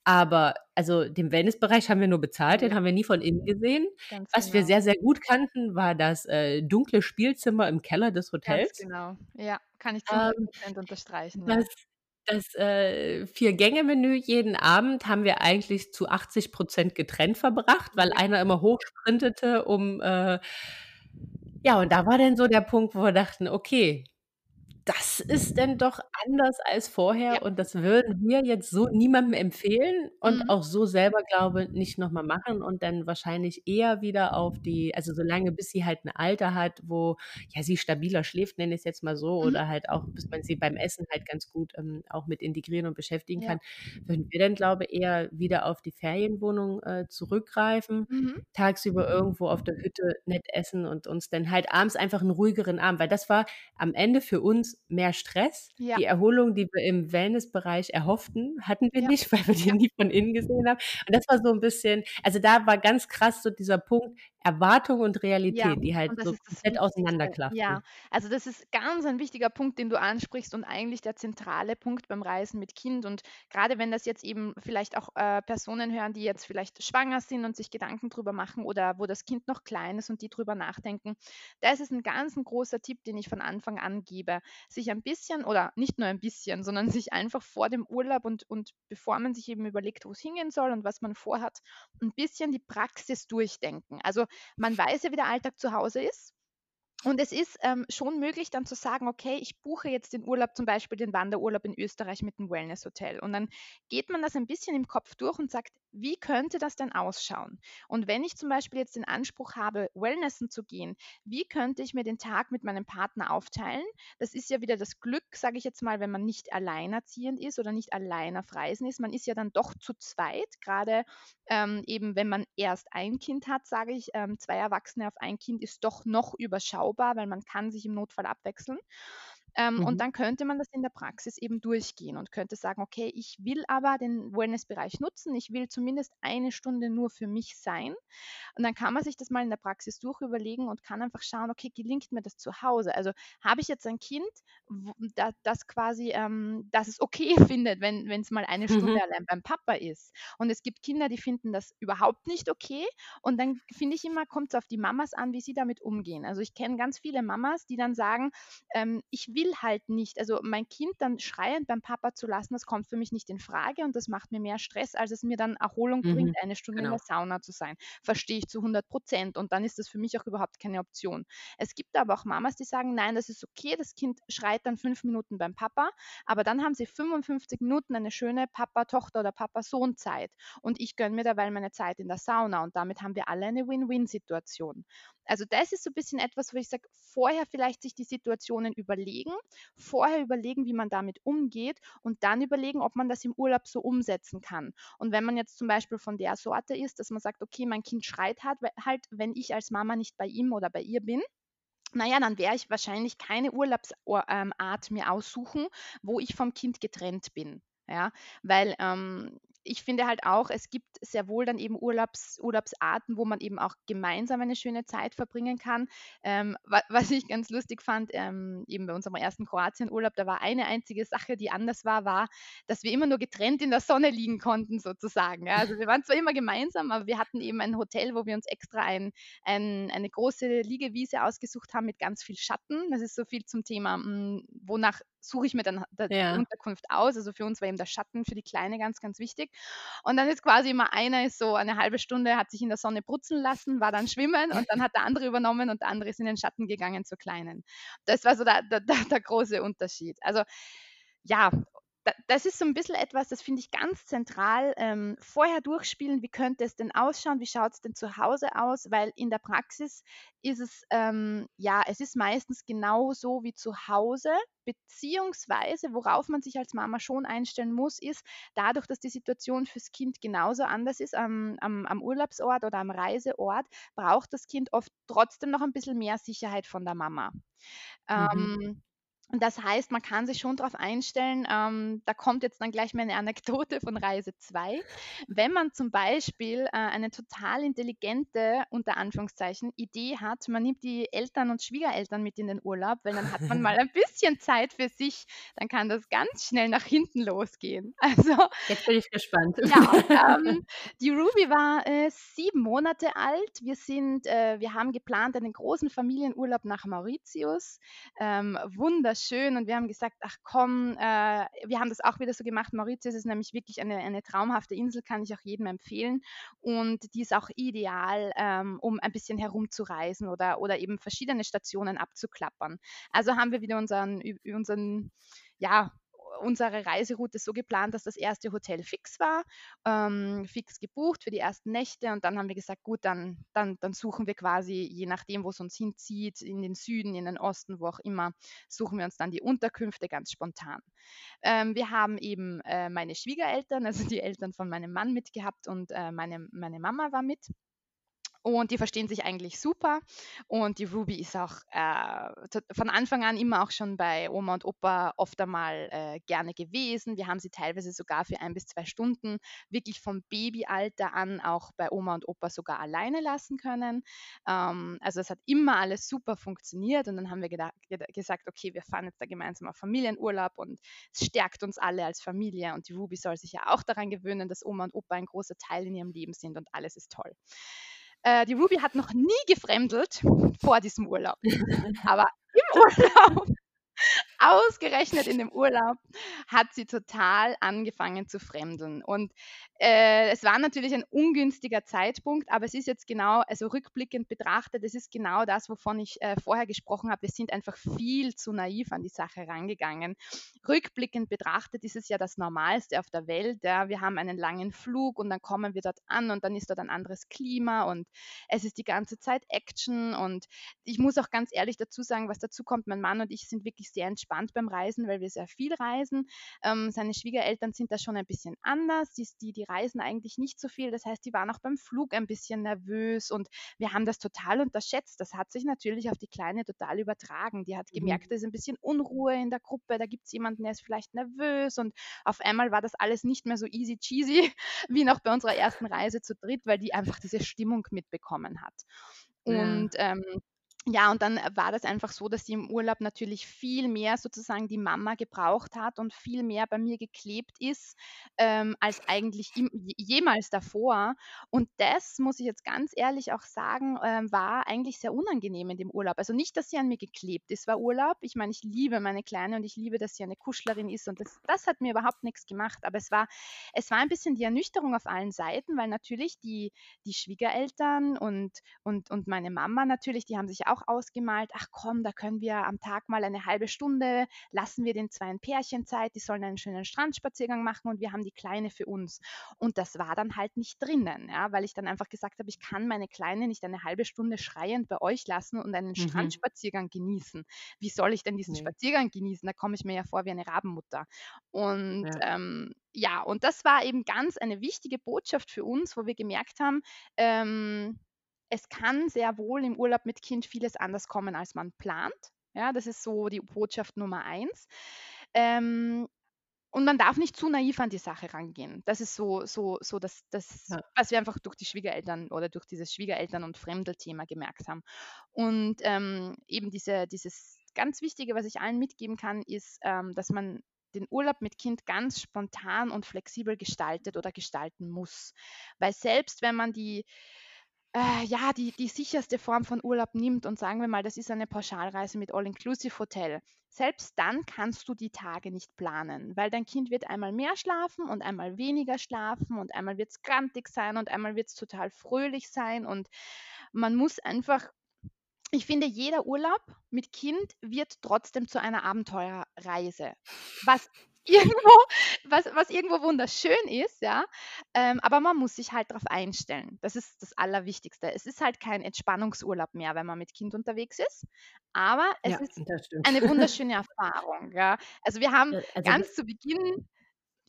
Aber also, den Wellnessbereich haben wir nur bezahlt, den haben wir nie von innen gesehen. ganz Was wir genau. sehr, sehr gut kannten, war das, äh, dunkle Spielzimmer im Keller des Ganz Hotels. genau. Ja, kann ich zu hundert Ähm, Prozent unterstreichen, das das, äh, Vier-Gänge-Menü. Jeden Abend haben wir eigentlich zu 80% getrennt verbracht, weil Ja, einer immer hochsprintete, um, äh ja, und da war dann so der Punkt, wo wir dachten: „Okay, das ist denn doch anders als ja, vorher und das würden wir jetzt so niemandem empfehlen und mhm, auch so selber, glaube, nicht noch mal machen und dann wahrscheinlich eher wieder auf die also, solange bis sie halt 'n Alter hat, wo, ja, sie stabiler schläft, nenne ich's jetzt mal so, mhm, oder halt auch bis man sie beim Essen halt ganz gut, ähm, auch mit integrieren und beschäftigen ja, kann, würden wir dann, glaube, eher wieder auf die Ferienwohnung, äh, zurückgreifen, mhm, tagsüber irgendwo auf der Hütte nett essen und uns dann halt abends einfach 'n ruhigeren Abend weil das war am Ende für uns mehr Stress. Ja. Die Erholung, die wir im Wellnessbereich erhofften, hatten wir Ja. nicht, weil wir die nie von innen gesehen haben. Und das war so ein bisschen also, da war ganz krass so dieser Punkt Erwartung und Ja, Realität, die halt das so das komplett Wichtigste. auseinanderklafften. Ja, also das ist ganz ein wichtiger Punkt, den du ansprichst und eigentlich der zentrale Punkt beim Reisen mit Kind. Und gerade wenn das jetzt eben vielleicht auch äh, Personen hören, die jetzt vielleicht schwanger sind und sich Gedanken drüber machen oder wo das Kind noch klein ist und die drüber nachdenken, da ist es ein ganz ein großer Tipp, den ich von Anfang an gebe, sich ein bisschen oder nicht nur ein bisschen, sondern sich einfach vor dem Urlaub und, und bevor man sich eben überlegt, wo es hingehen soll und was man vorhat, ein bisschen die Praxis durchdenken. Also man weiß ja, wie der Alltag zu Hause ist. Und es ist ähm, schon möglich, dann zu sagen, okay, ich buche jetzt den Urlaub, zum Beispiel den Wanderurlaub in Österreich mit dem Wellness-Hotel. Und dann geht man das ein bisschen im Kopf durch und sagt, wie könnte das denn ausschauen? Und wenn ich zum Beispiel jetzt den Anspruch habe, Wellnessen zu gehen, wie könnte ich mir den Tag mit meinem Partner aufteilen? Das ist ja wieder das Glück, sage ich jetzt mal, wenn man nicht alleinerziehend ist oder nicht allein auf Reisen ist. Man ist ja dann doch zu zweit, gerade ähm, eben wenn man erst ein Kind hat, sage ich, ähm, zwei Erwachsene auf ein Kind ist doch noch überschaubar, weil man kann sich im Notfall abwechseln. Ähm, und Mhm. dann könnte man das in der Praxis eben durchgehen und könnte sagen, okay, ich will aber den Wellnessbereich nutzen, ich will zumindest eine Stunde nur für mich sein. Und dann kann man sich das mal in der Praxis durchüberlegen und kann einfach schauen, okay, gelingt mir das zu Hause? Also habe ich jetzt ein Kind, wo, da, das quasi, ähm, das es okay findet, wenn es mal eine Stunde Mhm. allein beim Papa ist. Und es gibt Kinder, die finden das überhaupt nicht okay. Und dann finde ich immer, kommt es auf die Mamas an, wie sie damit umgehen. Also ich kenne ganz viele Mamas, die dann sagen, ähm, ich will halt nicht, also mein Kind dann schreiend beim Papa zu lassen, das kommt für mich nicht in Frage und das macht mir mehr Stress, als es mir dann Erholung Mhm. bringt, eine Stunde in Genau. der Sauna zu sein. Verstehe ich zu 100 Prozent und dann ist das für mich auch überhaupt keine Option. Es gibt aber auch Mamas, die sagen, nein, das ist okay, das Kind schreit dann fünf Minuten beim Papa, aber dann haben sie 55 Minuten eine schöne Papa-Tochter- oder Papa-Sohn-Zeit und ich gönne mir dabei meine Zeit in der Sauna und damit haben wir alle eine Win-Win-Situation. Also das ist so ein bisschen etwas, wo ich sage, vorher vielleicht sich die Situationen überlegen, vorher überlegen, wie man damit umgeht und dann überlegen, ob man das im Urlaub so umsetzen kann. Und wenn man jetzt zum Beispiel von der Sorte ist, dass man sagt, okay, mein Kind schreit halt, wenn ich als Mama nicht bei ihm oder bei ihr bin, naja, dann werde ich wahrscheinlich keine Urlaubsart mir aussuchen, wo ich vom Kind getrennt bin. Ja, weil ähm, ich finde halt auch, es gibt sehr wohl dann eben Urlaubs, Urlaubsarten, wo man eben auch gemeinsam eine schöne Zeit verbringen kann. Ähm, wa was ich ganz lustig fand, ähm, eben bei unserem ersten Kroatien-Urlaub, da war eine einzige Sache, die anders war, war, dass wir immer nur getrennt in der Sonne liegen konnten, sozusagen. Ja, also wir waren zwar immer gemeinsam, aber wir hatten eben ein Hotel, wo wir uns extra ein, ein, eine große Liegewiese ausgesucht haben mit ganz viel Schatten. Das ist so viel zum Thema, mh, wonach suche ich mir dann da- die Ja. Unterkunft aus. Also für uns war eben der Schatten für die Kleine ganz, ganz wichtig. Und dann ist quasi immer einer ist so eine halbe Stunde, hat sich in der Sonne brutzeln lassen, war dann schwimmen und dann hat der andere übernommen und der andere ist in den Schatten gegangen zur Kleinen. Das war so der, der, der, große Unterschied. Also ja, das ist so ein bisschen etwas, das finde ich ganz zentral. Ähm, vorher durchspielen, wie könnte es denn ausschauen, wie schaut es denn zu Hause aus, weil in der Praxis ist es, ähm, ja, es ist meistens genauso wie zu Hause, beziehungsweise worauf man sich als Mama schon einstellen muss, ist, dadurch, dass die Situation fürs Kind genauso anders ist am, am, am Urlaubsort oder am Reiseort, braucht das Kind oft trotzdem noch ein bisschen mehr Sicherheit von der Mama. Mhm. Ähm, und das heißt, man kann sich schon darauf einstellen, ähm, da kommt jetzt dann gleich meine Anekdote von Reise 2. Wenn man zum Beispiel äh, eine total intelligente, unter Anführungszeichen, Idee hat, man nimmt die Eltern und Schwiegereltern mit in den Urlaub, weil dann hat man mal ein bisschen Zeit für sich, dann kann das ganz schnell nach hinten losgehen. Also Jetzt bin ich gespannt. ja, ähm, die Ruby war äh, sieben Monate alt. Wir sind, äh, wir haben geplant einen großen Familienurlaub nach Mauritius. Ähm, wunderschön. Und wir haben gesagt, ach komm, äh, wir haben das auch wieder so gemacht. Mauritius ist nämlich wirklich eine, eine traumhafte Insel, kann ich auch jedem empfehlen. Und die ist auch ideal, ähm, um ein bisschen herumzureisen oder, oder eben verschiedene Stationen abzuklappern. Also haben wir wieder unseren, unseren ja, unsere Reiseroute so geplant, dass das erste Hotel fix war, ähm, fix gebucht für die ersten Nächte und dann haben wir gesagt, gut, dann, dann, dann suchen wir quasi, je nachdem, wo es uns hinzieht, in den Süden, in den Osten, wo auch immer, suchen wir uns dann die Unterkünfte ganz spontan. Ähm, wir haben eben äh, meine Schwiegereltern, also die Eltern von meinem Mann mitgehabt und äh, meine, meine Mama war mit. Und die verstehen sich eigentlich super. Und die Ruby ist auch äh, von Anfang an immer auch schon bei Oma und Opa oft einmal äh, gerne gewesen. Wir haben sie teilweise sogar für ein bis zwei Stunden wirklich vom Babyalter an auch bei Oma und Opa sogar alleine lassen können. Ähm, also es hat immer alles super funktioniert und dann haben wir gesagt, okay, wir fahren jetzt da gemeinsam auf Familienurlaub und es stärkt uns alle als Familie und die Ruby soll sich ja auch daran gewöhnen, dass Oma und Opa ein großer Teil in ihrem Leben sind und alles ist toll. Äh, die Ruby hat noch nie gefremdelt vor diesem Urlaub. Aber im Urlaub Ausgerechnet in dem Urlaub hat sie total angefangen zu fremdeln. Und äh, es war natürlich ein ungünstiger Zeitpunkt, aber es ist jetzt genau, also rückblickend betrachtet, es ist genau das, wovon ich äh, vorher gesprochen habe. Wir sind einfach viel zu naiv an die Sache rangegangen. Rückblickend betrachtet ist es ja das Normalste auf der Welt. Ja. Wir haben einen langen Flug und dann kommen wir dort an und dann ist dort ein anderes Klima und es ist die ganze Zeit Action. Und ich muss auch ganz ehrlich dazu sagen, was dazu kommt, mein Mann und ich sind wirklich sehr entspannt beim Reisen, weil wir sehr viel reisen. Ähm, seine Schwiegereltern sind da schon ein bisschen anders. Die, die, reisen eigentlich nicht so viel. Das heißt, die waren auch beim Flug ein bisschen nervös und wir haben das total unterschätzt. Das hat sich natürlich auf die Kleine total übertragen. Die hat mhm. gemerkt, mhm. da ist ein bisschen Unruhe in der Gruppe, da gibt es jemanden, der ist vielleicht nervös und auf einmal war das alles nicht mehr so easy cheesy wie noch bei unserer ersten Reise zu dritt, weil die einfach diese Stimmung mitbekommen hat. Und ja. ähm, ja, und dann war das einfach so, dass sie im Urlaub natürlich viel mehr sozusagen die Mama gebraucht hat und viel mehr bei mir geklebt ist, ähm, als eigentlich im, jemals davor. Und das, muss ich jetzt ganz ehrlich auch sagen, ähm, war eigentlich sehr unangenehm in dem Urlaub. Also nicht, dass sie an mir geklebt ist, war Urlaub. Ich meine, ich liebe meine Kleine und ich liebe, dass sie eine Kuschlerin ist und das, das hat mir überhaupt nichts gemacht. Aber es war, es war ein bisschen die Ernüchterung auf allen Seiten, weil natürlich die, die Schwiegereltern und, und, und meine Mama natürlich, die haben sich auch auch ausgemalt, ach komm, da können wir am Tag mal eine halbe Stunde, lassen wir den zwei Pärchen Zeit, die sollen einen schönen Strandspaziergang machen und wir haben die Kleine für uns. Und das war dann halt nicht drinnen, ja, weil ich dann einfach gesagt habe, ich kann meine Kleine nicht eine halbe Stunde schreiend bei euch lassen und einen mhm. Strandspaziergang genießen. Wie soll ich denn diesen nee. Spaziergang genießen? Da komme ich mir ja vor wie eine Rabenmutter. Und ja. Ähm, ja, und das war eben ganz eine wichtige Botschaft für uns, wo wir gemerkt haben, ähm, es kann sehr wohl im Urlaub mit Kind vieles anders kommen, als man plant. Ja, das ist so die Botschaft Nummer eins. Ähm, und man darf nicht zu naiv an die Sache rangehen. Das ist so, so, so das, das ja. was wir einfach durch die Schwiegereltern oder durch dieses Schwiegereltern- und Fremdelthema gemerkt haben. Und ähm, eben diese, dieses ganz Wichtige, was ich allen mitgeben kann, ist, ähm, dass man den Urlaub mit Kind ganz spontan und flexibel gestaltet oder gestalten muss. Weil selbst wenn man die äh, ja, die, die sicherste Form von Urlaub nimmt und sagen wir mal, das ist eine Pauschalreise mit All-Inclusive-Hotel, selbst dann kannst du die Tage nicht planen, weil dein Kind wird einmal mehr schlafen und einmal weniger schlafen und einmal wird es grantig sein und einmal wird es total fröhlich sein und man muss einfach ich finde, jeder Urlaub mit Kind wird trotzdem zu einer Abenteuerreise. Was irgendwo, was, was irgendwo wunderschön ist, ja. Ähm, aber man muss sich halt darauf einstellen. Das ist das Allerwichtigste. Es ist halt kein Entspannungsurlaub mehr, wenn man mit Kind unterwegs ist. Aber es ja, ist eine wunderschöne Erfahrung. Ja. Also wir haben also ganz zu Beginn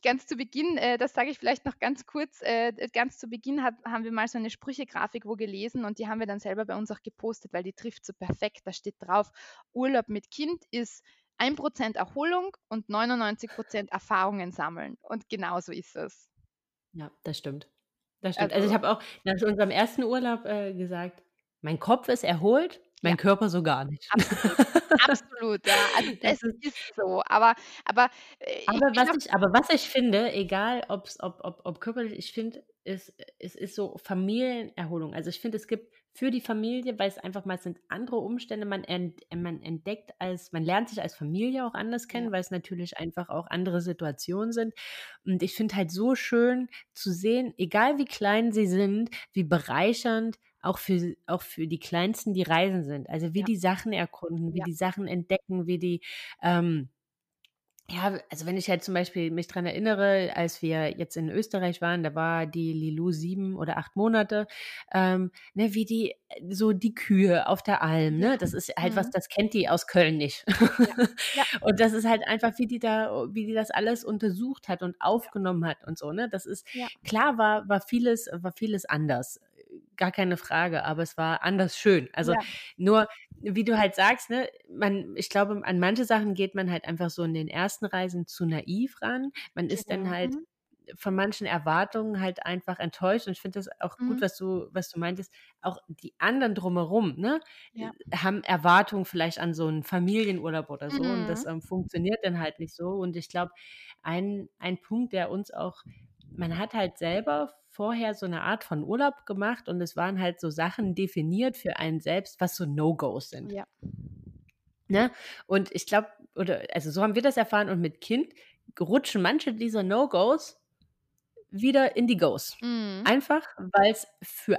ganz zu Beginn, äh, das sage ich vielleicht noch ganz kurz, äh, ganz zu Beginn hab, haben wir mal so eine Sprüchegrafik wo gelesen und die haben wir dann selber bei uns auch gepostet, weil die trifft so perfekt. Da steht drauf, Urlaub mit Kind ist 1% Erholung und 99% Erfahrungen sammeln. Und genauso ist es. Ja, das stimmt. Das stimmt. Also, also ich habe auch nach unserem ersten Urlaub äh, gesagt, mein Kopf ist erholt, mein ja. Körper so gar nicht. Absolut, absolut ja. Also das ist so. Aber, aber, äh, aber, was ich, aber was ich finde, egal ob's, ob, ob, ob körperlich, ich finde, es, es ist so Familienerholung. Also ich finde, es gibt für die Familie, weil es einfach mal sind andere Umstände, man, ent, man entdeckt als, man lernt sich als Familie auch anders kennen, ja. weil es natürlich einfach auch andere Situationen sind. Und ich finde halt so schön zu sehen, egal wie klein sie sind, wie bereichernd auch für, auch für die Kleinsten die Reisen sind. Also wie ja. die Sachen erkunden, wie ja. die Sachen entdecken, wie die, ähm, ja, also wenn ich halt zum Beispiel mich dran erinnere, als wir jetzt in Österreich waren, da war die Lilou sieben oder acht Monate, ähm, ne, wie die, so die Kühe auf der Alm, ne, das ist halt mhm. was, das kennt die aus Köln nicht. Ja. Ja. und das ist halt einfach, wie die da, wie die das alles untersucht hat und aufgenommen hat und so, ne, das ist, ja. klar war, war vieles, war vieles anders gar keine Frage, aber es war anders schön. Also Ja. nur, wie du halt sagst, ne, man, ich glaube, an manche Sachen geht man halt einfach so in den ersten Reisen zu naiv ran. Man ist dann Genau. halt Mhm. von manchen Erwartungen halt einfach enttäuscht. Und ich finde das auch gut, Mhm. was du, was du meintest. Auch die anderen drumherum, ne, Ja. haben Erwartungen vielleicht an so einen Familienurlaub oder so. Und das Mhm. ähm, funktioniert dann halt nicht so. Und ich glaube, ein, ein Punkt, der uns auch, man hat halt selber vorher so eine Art von Urlaub gemacht und es waren halt so Sachen definiert für einen selbst, was so No-Gos sind. Ja. Ne? Und ich glaube, oder also so haben wir das erfahren und mit Kind rutschen manche dieser No-Gos wieder in die Goes. Mhm. Einfach, weil es für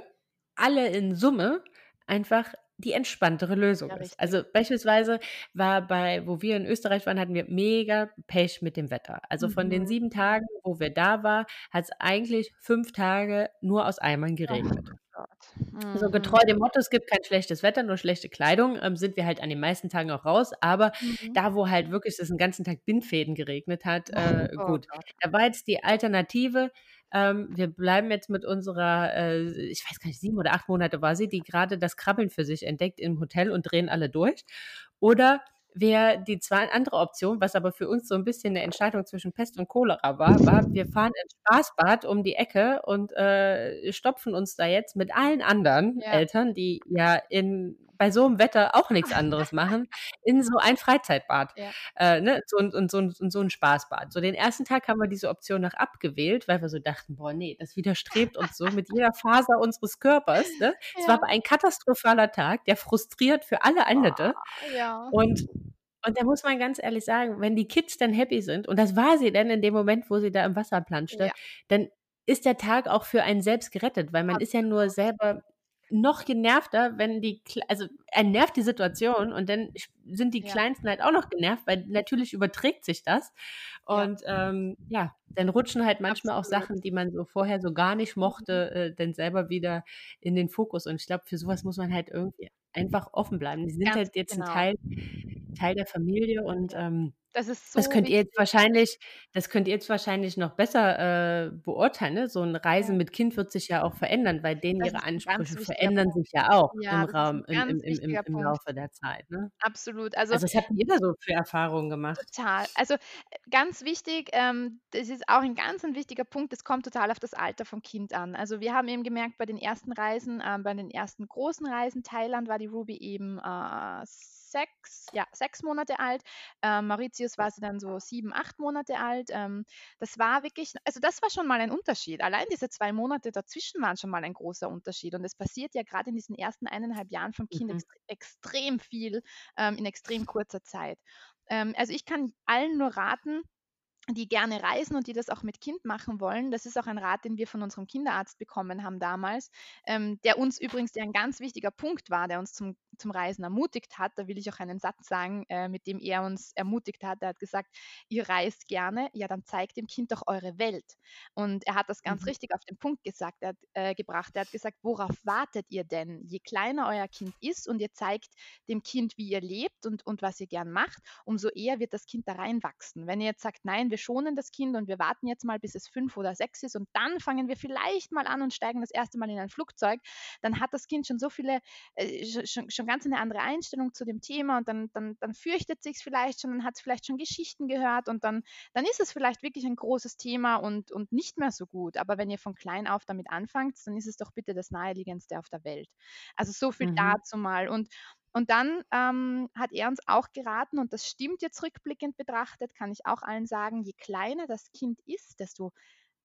alle in Summe einfach die entspanntere Lösung Ja, ist. Also beispielsweise war bei, wo wir in Österreich waren, hatten wir mega Pech mit dem Wetter. Also von den Mhm. sieben Tagen, wo wir da waren, hat es eigentlich fünf Tage nur aus Eimern Oh geregnet. Gott. Also Mhm. getreu dem Motto, es gibt kein schlechtes Wetter, nur schlechte Kleidung, ähm, sind wir halt an den meisten Tagen auch raus. Aber Mhm. da, wo halt wirklich es den ganzen Tag Bindfäden geregnet hat, äh, Oh gut. Gott. Da war jetzt die Alternative. Ähm, wir bleiben jetzt mit unserer, äh, ich weiß gar nicht, sieben oder acht Monate war sie, die gerade das Krabbeln für sich entdeckt im Hotel und drehen alle durch. Oder wäre die zwei andere Option, was aber für uns so ein bisschen eine Entscheidung zwischen Pest und Cholera war, war, wir fahren ins Spaßbad um die Ecke und äh, stopfen uns da jetzt mit allen anderen Ja. Eltern, die ja in bei so einem Wetter auch nichts anderes machen, in so ein Freizeitbad. Ja. Äh, ne? so, ein- und so, ein- und so ein Spaßbad. So den ersten Tag haben wir diese Option noch abgewählt, weil wir so dachten, boah, nee, das widerstrebt uns so mit jeder Faser unseres Körpers. Ne? Es war aber ein katastrophaler Tag, der frustriert für alle endete. Ja. Und, und da muss man ganz ehrlich sagen, wenn die Kids dann happy sind, und das war sie dann in dem Moment, wo sie da im Wasser planschte, Ja. dann ist der Tag auch für einen selbst gerettet, weil man ist ja nur selber noch genervter, wenn die, also einen nervt die Situation und dann sind die Ja. Kleinsten halt auch noch genervt, weil natürlich überträgt sich das. Ja. Und ähm, ja, dann rutschen halt manchmal auch Absolut. Sachen, die man so vorher so gar nicht mochte, äh, dann selber wieder in den Fokus. Und ich glaube, für sowas muss man halt irgendwie einfach offen bleiben. Die sind Ganz halt jetzt genau. ein Teil, Teil der Familie und ähm, Das ist so das könnt ihr jetzt wahrscheinlich, das könnt ihr jetzt wahrscheinlich noch besser äh, beurteilen. Ne? So ein Reisen Ja. mit Kind wird sich ja auch verändern, weil denen Das ihre Ansprüche verändern sich ja auch Ja, im das Raum, im, im, im, im. Laufe der Zeit. Ne? Absolut. Also Also, was habt ihr da so für Erfahrungen gemacht? Total. Also äh, ganz wichtig, ähm, das ist auch ein ganz ein wichtiger Punkt, es kommt total auf das Alter vom Kind an. Also wir haben eben gemerkt, bei den ersten Reisen, ähm, bei den ersten großen Reisen, Thailand war die Ruby eben äh, sechs, ja, sechs Monate alt. Ähm, Mauritius war sie dann so sieben, acht Monate alt. Ähm, das war wirklich, also das war schon mal ein Unterschied. Allein diese zwei Monate dazwischen waren schon mal ein großer Unterschied. Und es passiert ja gerade in diesen ersten eineinhalb Jahren vom Kind Mhm. extre extrem viel ähm, in extrem kurzer Zeit. Ähm, also ich kann allen nur raten, die gerne reisen und die das auch mit Kind machen wollen. Das ist auch ein Rat, den wir von unserem Kinderarzt bekommen haben damals, ähm, der uns übrigens der ein ganz wichtiger Punkt war, der uns zum, zum Reisen ermutigt hat. Da will ich auch einen Satz sagen, äh, mit dem er uns ermutigt hat. Er hat gesagt, ihr reist gerne, ja, dann zeigt dem Kind doch eure Welt. Und er hat das ganz Mhm. richtig auf den Punkt gesagt, er hat, äh, gebracht. Er hat gesagt, worauf wartet ihr denn? Je kleiner euer Kind ist und ihr zeigt dem Kind, wie ihr lebt und, und was ihr gern macht, umso eher wird das Kind da reinwachsen. Wenn ihr jetzt sagt, nein, wir schonen das Kind und wir warten jetzt mal, bis es fünf oder sechs ist und dann fangen wir vielleicht mal an und steigen das erste Mal in ein Flugzeug, dann hat das Kind schon so viele, äh, sch- schon, schon ganz eine andere Einstellung zu dem Thema und dann, dann, dann fürchtet sich vielleicht schon, dann hat es vielleicht schon Geschichten gehört und dann, dann ist es vielleicht wirklich ein großes Thema und, und nicht mehr so gut. Aber wenn ihr von klein auf damit anfangt, dann ist es doch bitte das naheliegendste auf der Welt. Also so viel Mhm. dazu mal. Und und dann ähm, hat er uns auch geraten, und das stimmt jetzt rückblickend betrachtet, kann ich auch allen sagen, je kleiner das Kind ist, desto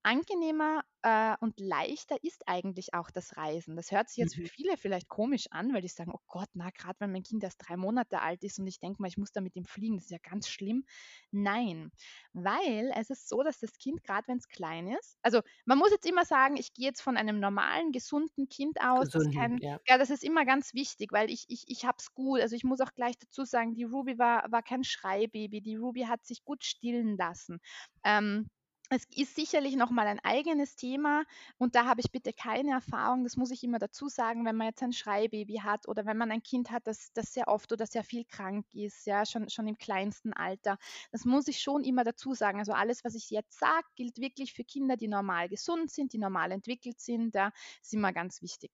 angenehmer äh, und leichter ist eigentlich auch das Reisen. Das hört sich jetzt für Mhm. viele vielleicht komisch an, weil die sagen, oh Gott, na, gerade wenn mein Kind erst drei Monate alt ist und ich denke mal, ich muss da mit ihm fliegen, das ist ja ganz schlimm. Nein, weil es ist so, dass das Kind, gerade wenn es klein ist, also man muss jetzt immer sagen, ich gehe jetzt von einem normalen, gesunden Kind aus, das Gesunden, kein, ja. ja, das ist immer ganz wichtig, weil ich, ich, ich habe es gut. Also ich muss auch gleich dazu sagen, die Ruby war, war kein Schreibaby. Die Ruby hat sich gut stillen lassen. Ähm, es ist sicherlich noch mal ein eigenes Thema und da habe ich bitte keine Erfahrung. Das muss ich immer dazu sagen, wenn man jetzt ein Schreibaby hat oder wenn man ein Kind hat, das, das sehr oft oder sehr viel krank ist, ja, schon, schon im kleinsten Alter. Das muss ich schon immer dazu sagen. Also alles, was ich jetzt sage, gilt wirklich für Kinder, die normal gesund sind, die normal entwickelt sind. Da ist immer ganz wichtig.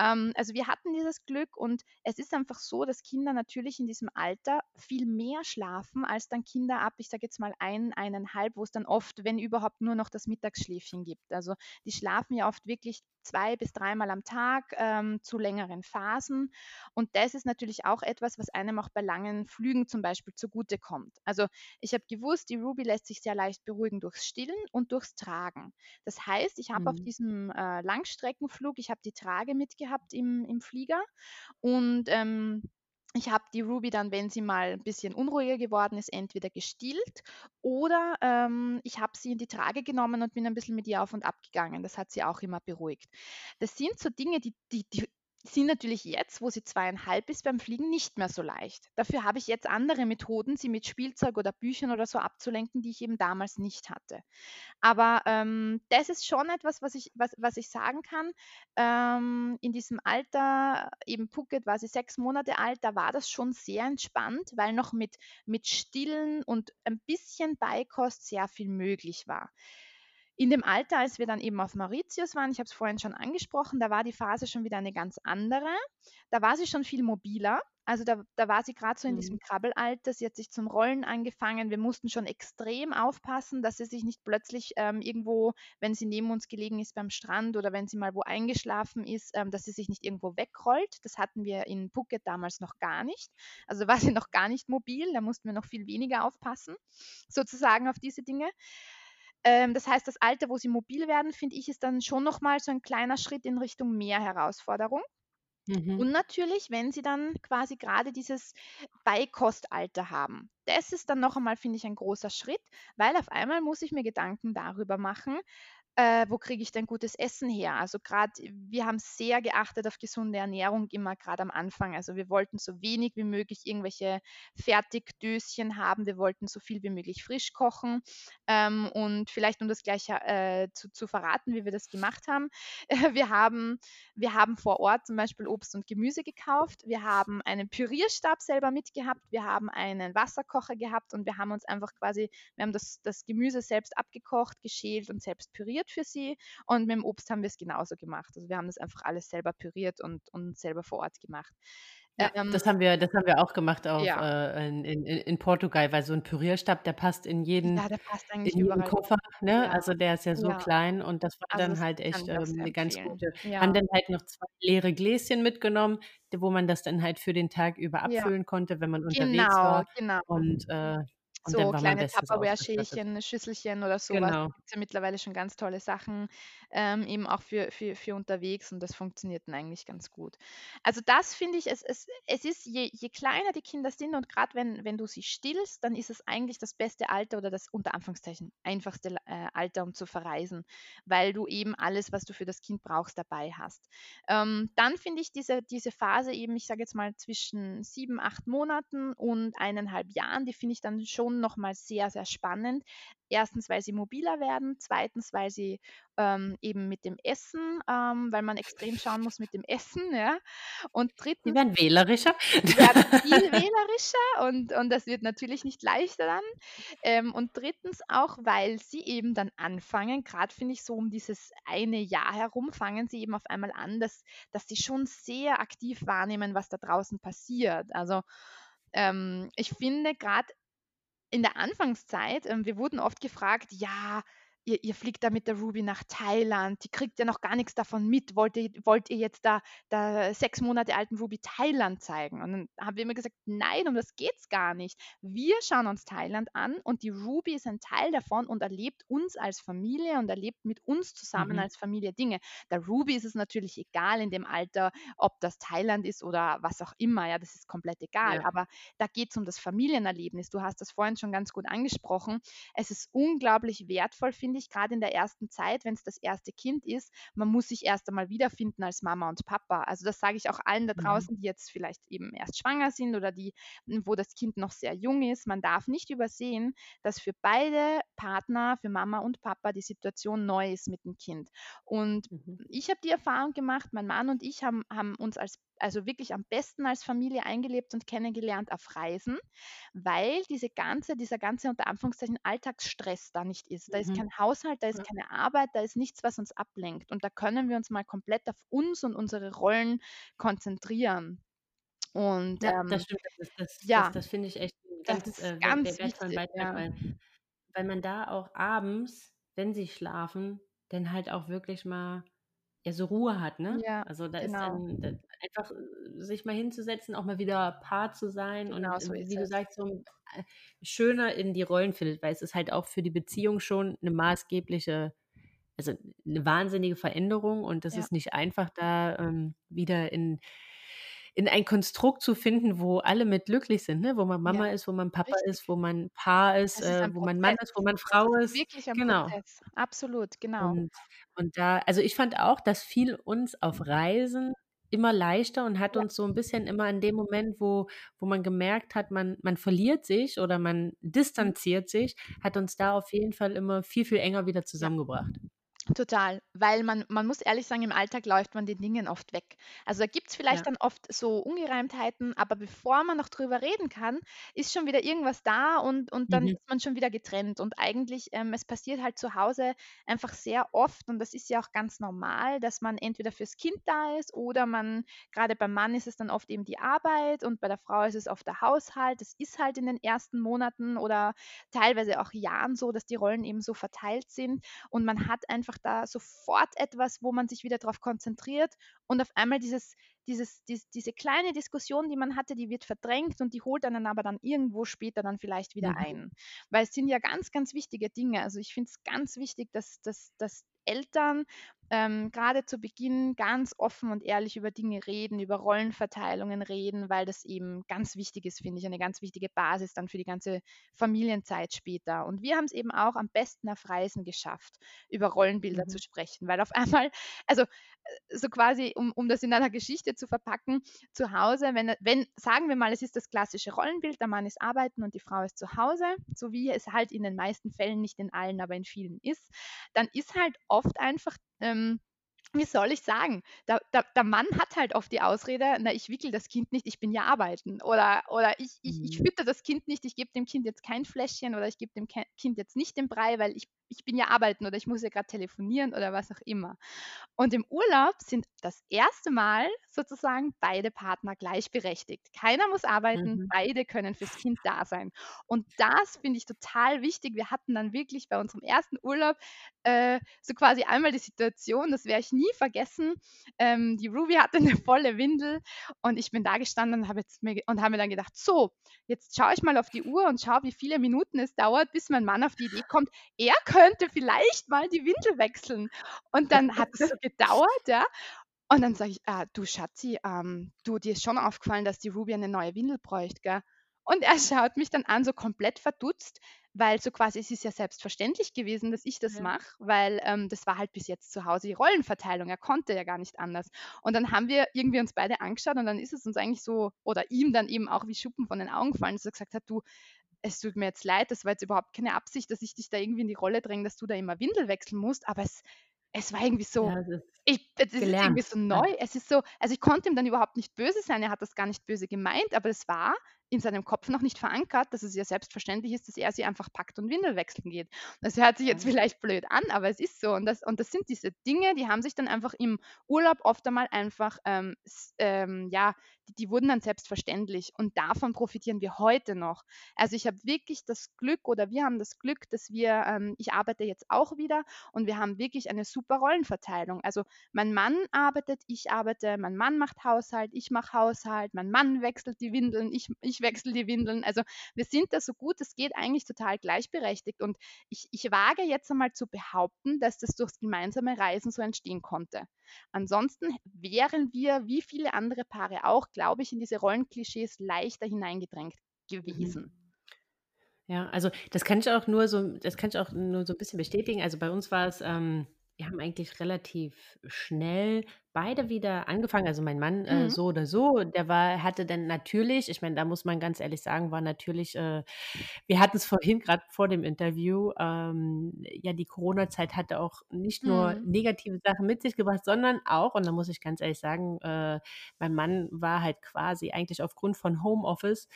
Ähm, also wir hatten dieses Glück und es ist einfach so, dass Kinder natürlich in diesem Alter viel mehr schlafen als dann Kinder ab, ich sage jetzt mal ein, eineinhalb, wo es dann oft, wenn überhaupt, nur noch das Mittagsschläfchen gibt. Also die schlafen ja oft wirklich zwei bis dreimal am Tag ähm, zu längeren Phasen. Und das ist natürlich auch etwas, was einem auch bei langen Flügen zum Beispiel zugutekommt. Also ich habe gewusst, die Ruby lässt sich sehr leicht beruhigen durchs Stillen und durchs Tragen. Das heißt, ich habe mhm. auf diesem äh, Langstreckenflug, ich habe die Trage mitgehabt im, im Flieger und ähm, ich habe die Ruby dann, wenn sie mal ein bisschen unruhiger geworden ist, entweder gestillt oder ähm, ich habe sie in die Trage genommen und bin ein bisschen mit ihr auf und ab gegangen. Das hat sie auch immer beruhigt. Das sind so Dinge, die, die, die sind natürlich jetzt, wo sie zweieinhalb ist, beim Fliegen nicht mehr so leicht. Dafür habe ich jetzt andere Methoden, sie mit Spielzeug oder Büchern oder so abzulenken, die ich eben damals nicht hatte. Aber ähm, das ist schon etwas, was ich, was, was ich sagen kann. Ähm, in diesem Alter, eben Phuket war sie sechs Monate alt, da war das schon sehr entspannt, weil noch mit, mit Stillen und ein bisschen Beikost sehr viel möglich war. In dem Alter, als wir dann eben auf Mauritius waren, ich habe es vorhin schon angesprochen, da war die Phase schon wieder eine ganz andere. Da war sie schon viel mobiler. Also da, da war sie gerade so in mhm. diesem Krabbelalter. Sie hat sich zum Rollen angefangen. Wir mussten schon extrem aufpassen, dass sie sich nicht plötzlich ähm, irgendwo, wenn sie neben uns gelegen ist beim Strand oder wenn sie mal wo eingeschlafen ist, ähm, dass sie sich nicht irgendwo wegrollt. Das hatten wir in Phuket damals noch gar nicht. Also war sie noch gar nicht mobil. Da mussten wir noch viel weniger aufpassen, sozusagen auf diese Dinge. Ähm, das heißt, das Alter, wo sie mobil werden, finde ich, ist dann schon nochmal so ein kleiner Schritt in Richtung mehr Herausforderung. Mhm. Und natürlich, wenn sie dann quasi gerade dieses Beikostalter haben. Das ist dann noch einmal, finde ich, ein großer Schritt, weil auf einmal muss ich mir Gedanken darüber machen, äh, wo kriege ich denn gutes Essen her? Also gerade, wir haben sehr geachtet auf gesunde Ernährung immer gerade am Anfang. Also wir wollten so wenig wie möglich irgendwelche Fertigdöschen haben. Wir wollten so viel wie möglich frisch kochen. Ähm, und vielleicht, um das gleich äh, zu, zu, verraten, wie wir das gemacht haben, äh, wir haben, wir haben vor Ort zum Beispiel Obst und Gemüse gekauft. Wir haben einen Pürierstab selber mitgehabt. Wir haben einen Wasserkocher gehabt und wir haben uns einfach quasi, wir haben das, das Gemüse selbst abgekocht, geschält und selbst püriert für sie. Und mit dem Obst haben wir es genauso gemacht. Also wir haben das einfach alles selber püriert und, und selber vor Ort gemacht. Ja, ähm, das haben wir, das haben wir auch gemacht auf, ja. äh, in, in, in, Portugal, weil so ein Pürierstab, der passt in jeden, ja, in jeden Koffer, ne? Ja. Also der ist ja so klein und das war also dann halt echt ähm, eine ganz gute. Wir haben dann halt noch zwei leere Gläschen mitgenommen, wo man das dann halt für den Tag über abfüllen konnte, wenn man unterwegs genau, war. Genau. Und äh, und so kleine Tupperware-Schälchen, Schüsselchen oder sowas. Genau. Da gibt ja mittlerweile schon ganz tolle Sachen, ähm, eben auch für, für, für unterwegs und das funktioniert dann eigentlich ganz gut. Also das finde ich, es, es, es ist, je, je kleiner die Kinder sind und gerade wenn, wenn du sie stillst, dann ist es eigentlich das beste Alter oder das unter Anführungszeichen einfachste äh, Alter, um zu verreisen, weil du eben alles, was du für das Kind brauchst, dabei hast. Ähm, dann finde ich diese, diese Phase eben, ich sage jetzt mal zwischen sieben, acht Monaten und eineinhalb Jahren, die finde ich dann schon schon nochmal sehr, sehr spannend. Erstens, weil sie mobiler werden, zweitens, weil sie ähm, eben mit dem Essen, ähm, weil man extrem schauen muss mit dem Essen, ja. Und drittens. Die werden wählerischer. Die werden viel wählerischer und, und das wird natürlich nicht leichter dann. Ähm, und drittens auch, weil sie eben dann anfangen, gerade finde ich so um dieses eine Jahr herum, fangen sie eben auf einmal an, dass, dass sie schon sehr aktiv wahrnehmen, was da draußen passiert. Also ähm, ich finde gerade in der Anfangszeit, ähm, wir wurden oft gefragt, ja, ihr, ihr fliegt da mit der Ruby nach Thailand, die kriegt ja noch gar nichts davon mit. Wollt ihr, wollt ihr jetzt da, da sechs Monate alten Ruby Thailand zeigen? Und dann haben wir immer gesagt, nein, um das geht es gar nicht. Wir schauen uns Thailand an und die Ruby ist ein Teil davon und erlebt uns als Familie und erlebt mit uns zusammen mhm. als Familie Dinge. Der Ruby ist es natürlich egal in dem Alter, ob das Thailand ist oder was auch immer, ja, das ist komplett egal. Ja. Aber da geht es um das Familienerlebnis. Du hast das vorhin schon ganz gut angesprochen. Es ist unglaublich wertvoll, finde ich, ich, gerade in der ersten Zeit, wenn es das erste Kind ist, man muss sich erst einmal wiederfinden als Mama und Papa. Also das sage ich auch allen da mhm. draußen, die jetzt vielleicht eben erst schwanger sind oder die, wo das Kind noch sehr jung ist. Man darf nicht übersehen, dass für beide Partner, für Mama und Papa, die Situation neu ist mit dem Kind. Und mhm. ich habe die Erfahrung gemacht, mein Mann und ich haben, haben uns als also wirklich am besten als Familie eingelebt und kennengelernt auf Reisen, weil diese ganze, dieser ganze unter Anführungszeichen Alltagsstress da nicht ist. Da ist mhm. kein Haushalt, da ist ja. keine Arbeit, da ist nichts, was uns ablenkt. Und da können wir uns mal komplett auf uns und unsere Rollen konzentrieren. Und ja, ähm, das stimmt, das, das, ja, das, das finde ich echt ganz, das ist äh, ganz wertvollen Beitrag, ja. weil, weil man da auch abends, wenn sie schlafen, dann halt auch wirklich mal ja, so Ruhe hat, ne? Ja, also da genau. ist dann da, einfach äh, sich mal hinzusetzen, auch mal wieder Paar zu sein genau, und so wie du sagst, so äh, schöner in die Rollen findet, weil es ist halt auch für die Beziehung schon eine maßgebliche, also eine wahnsinnige Veränderung und das ja. ist nicht einfach, da ähm, wieder in in ein Konstrukt zu finden, wo alle mit glücklich sind, ne? wo man Mama ja, ist, wo man Papa richtig. ist, wo man Paar ist, äh, wo man Mann ist, wo man Frau ist. Wirklich ein genau. Prozess. Absolut, genau. Und, und da, also ich fand auch, das fiel uns auf Reisen immer leichter und hat uns so ein bisschen immer in dem Moment, wo, wo man gemerkt hat, man, man verliert sich oder man mhm. distanziert sich, hat uns da auf jeden Fall immer viel, viel enger wieder zusammengebracht. Total, weil man, man muss ehrlich sagen, im Alltag läuft man den Dingen oft weg. Also da gibt es vielleicht Ja. dann oft so Ungereimtheiten, aber bevor man noch drüber reden kann, ist schon wieder irgendwas da und, und dann Mhm. ist man schon wieder getrennt. Und eigentlich, ähm, es passiert halt zu Hause einfach sehr oft und das ist ja auch ganz normal, dass man entweder fürs Kind da ist oder man, gerade beim Mann ist es dann oft eben die Arbeit und bei der Frau ist es oft der Haushalt. Es ist halt in den ersten Monaten oder teilweise auch Jahren so, dass die Rollen eben so verteilt sind und man hat einfach da sofort etwas, wo man sich wieder darauf konzentriert und auf einmal dieses, dieses, dies, diese kleine Diskussion, die man hatte, die wird verdrängt und die holt einen aber dann irgendwo später dann vielleicht wieder mhm. ein. Weil es sind ja ganz, ganz wichtige Dinge. Also ich finde es ganz wichtig, dass, dass, dass Eltern ähm, gerade zu Beginn ganz offen und ehrlich über Dinge reden, über Rollenverteilungen reden, weil das eben ganz wichtig ist, finde ich, eine ganz wichtige Basis dann für die ganze Familienzeit später. Und wir haben es eben auch am besten auf Reisen geschafft, über Rollenbilder mhm. zu sprechen, weil auf einmal, also äh, so quasi, um, um das in einer Geschichte zu verpacken, zu Hause, wenn, wenn, sagen wir mal, es ist das klassische Rollenbild, der Mann ist arbeiten und die Frau ist zu Hause, so wie es halt in den meisten Fällen, nicht in allen, aber in vielen ist, dann ist halt oft einfach ähm, wie soll ich sagen, der, der, der, Mann hat halt oft die Ausrede, na, ich wickel das Kind nicht, ich bin ja arbeiten. Oder, oder ich, ich, ich mhm. fütter das Kind nicht, ich gebe dem Kind jetzt kein Fläschchen oder ich gebe dem Kind jetzt nicht den Brei, weil ich ich bin ja arbeiten oder ich muss ja gerade telefonieren oder was auch immer. Und im Urlaub sind das erste Mal sozusagen beide Partner gleichberechtigt. Keiner muss arbeiten, mhm. beide können fürs Kind da sein. Und das finde ich total wichtig. Wir hatten dann wirklich bei unserem ersten Urlaub äh, so quasi einmal die Situation, das werde ich nie vergessen. Ähm, die Ruby hatte eine volle Windel und ich bin da gestanden und habe mir, und habe mir dann gedacht, so, jetzt schaue ich mal auf die Uhr und schaue, wie viele Minuten es dauert, bis mein Mann auf die Idee kommt, er könnte könnte vielleicht mal die Windel wechseln. Und dann hat es so gedauert, ja. Und dann sage ich, ah, du Schatzi, ähm, du, dir ist schon aufgefallen, dass die Ruby eine neue Windel bräuchte, gell? Und er schaut mich dann an, so komplett verdutzt, weil so quasi es ist ja selbstverständlich gewesen, dass ich das ja. mache, weil ähm, das war halt bis jetzt zu Hause die Rollenverteilung. Er konnte ja gar nicht anders. Und dann haben wir irgendwie uns beide angeschaut und dann ist es uns eigentlich so, oder ihm dann eben auch wie Schuppen von den Augen gefallen, dass er gesagt hat, du, es tut mir jetzt leid, das war jetzt überhaupt keine Absicht, dass ich dich da irgendwie in die Rolle dränge, dass du da immer Windel wechseln musst, aber es, es war irgendwie so, ja, ich, es ist irgendwie so neu. Ja. Es ist so, also ich konnte ihm dann überhaupt nicht böse sein, er hat das gar nicht böse gemeint, aber es war in seinem Kopf noch nicht verankert, dass es ja selbstverständlich ist, dass er sie einfach packt und Windel wechseln geht. Das hört sich jetzt vielleicht blöd an, aber es ist so. Und das, und das sind diese Dinge, die haben sich dann einfach im Urlaub oft einmal einfach, ähm, ähm, ja, die, die, wurden dann selbstverständlich. Und davon profitieren wir heute noch. Also ich habe wirklich das Glück oder wir haben das Glück, dass wir, ähm, ich arbeite jetzt auch wieder und wir haben wirklich eine super Rollenverteilung. Also mein Mann arbeitet, ich arbeite, mein Mann macht Haushalt, ich mache Haushalt, mein Mann wechselt die Windeln, ich, ich wechsle die Windeln. Also wir sind da so gut, es geht eigentlich total gleichberechtigt. Und ich, ich wage jetzt einmal zu behaupten, dass das durchs gemeinsame Reisen so entstehen konnte. Ansonsten wären wir, wie viele andere Paare auch, glaube ich, in diese Rollenklischees leichter hineingedrängt gewesen. Ja, also das kann ich auch nur so, das kann ich auch nur so ein bisschen bestätigen. Also bei uns war es, ähm, wir haben eigentlich relativ schnell beide wieder angefangen. Also mein Mann äh, Mhm. so oder so, der war, hatte dann natürlich, ich meine, da muss man ganz ehrlich sagen, war natürlich, äh, wir hatten es vorhin gerade vor dem Interview, ähm, ja, die Corona-Zeit hatte auch nicht nur Mhm. negative Sachen mit sich gebracht, sondern auch, und da muss ich ganz ehrlich sagen, äh, mein Mann war halt quasi eigentlich aufgrund von Homeoffice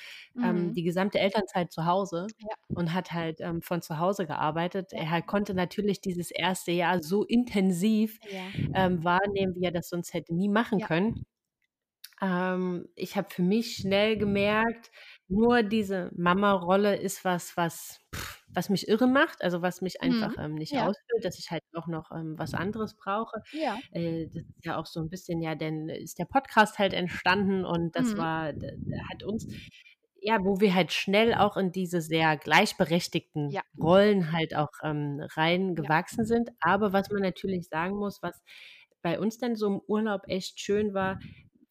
ähm, Mhm. die gesamte Elternzeit zu Hause Ja. und hat halt ähm, von zu Hause gearbeitet. Er halt konnte natürlich dieses erste Jahr so intensiv Ja. ähm, wahrnehmen, wie er das sonst hätte nie machen Ja. können. Ähm, ich habe für mich schnell gemerkt, nur diese Mama-Rolle ist was, was, pff, was mich irre macht, also was mich einfach Mhm. ähm, nicht Ja. ausfüllt, dass ich halt auch noch ähm, was anderes brauche. Ja. Äh, das ist ja auch so ein bisschen, ja, denn ist der Podcast halt entstanden und das Mhm. war, hat uns, ja, wo wir halt schnell auch in diese sehr gleichberechtigten Ja. Rollen halt auch ähm, Ja. reingewachsen sind. Aber was man natürlich sagen muss, was bei uns dann so im Urlaub echt schön war,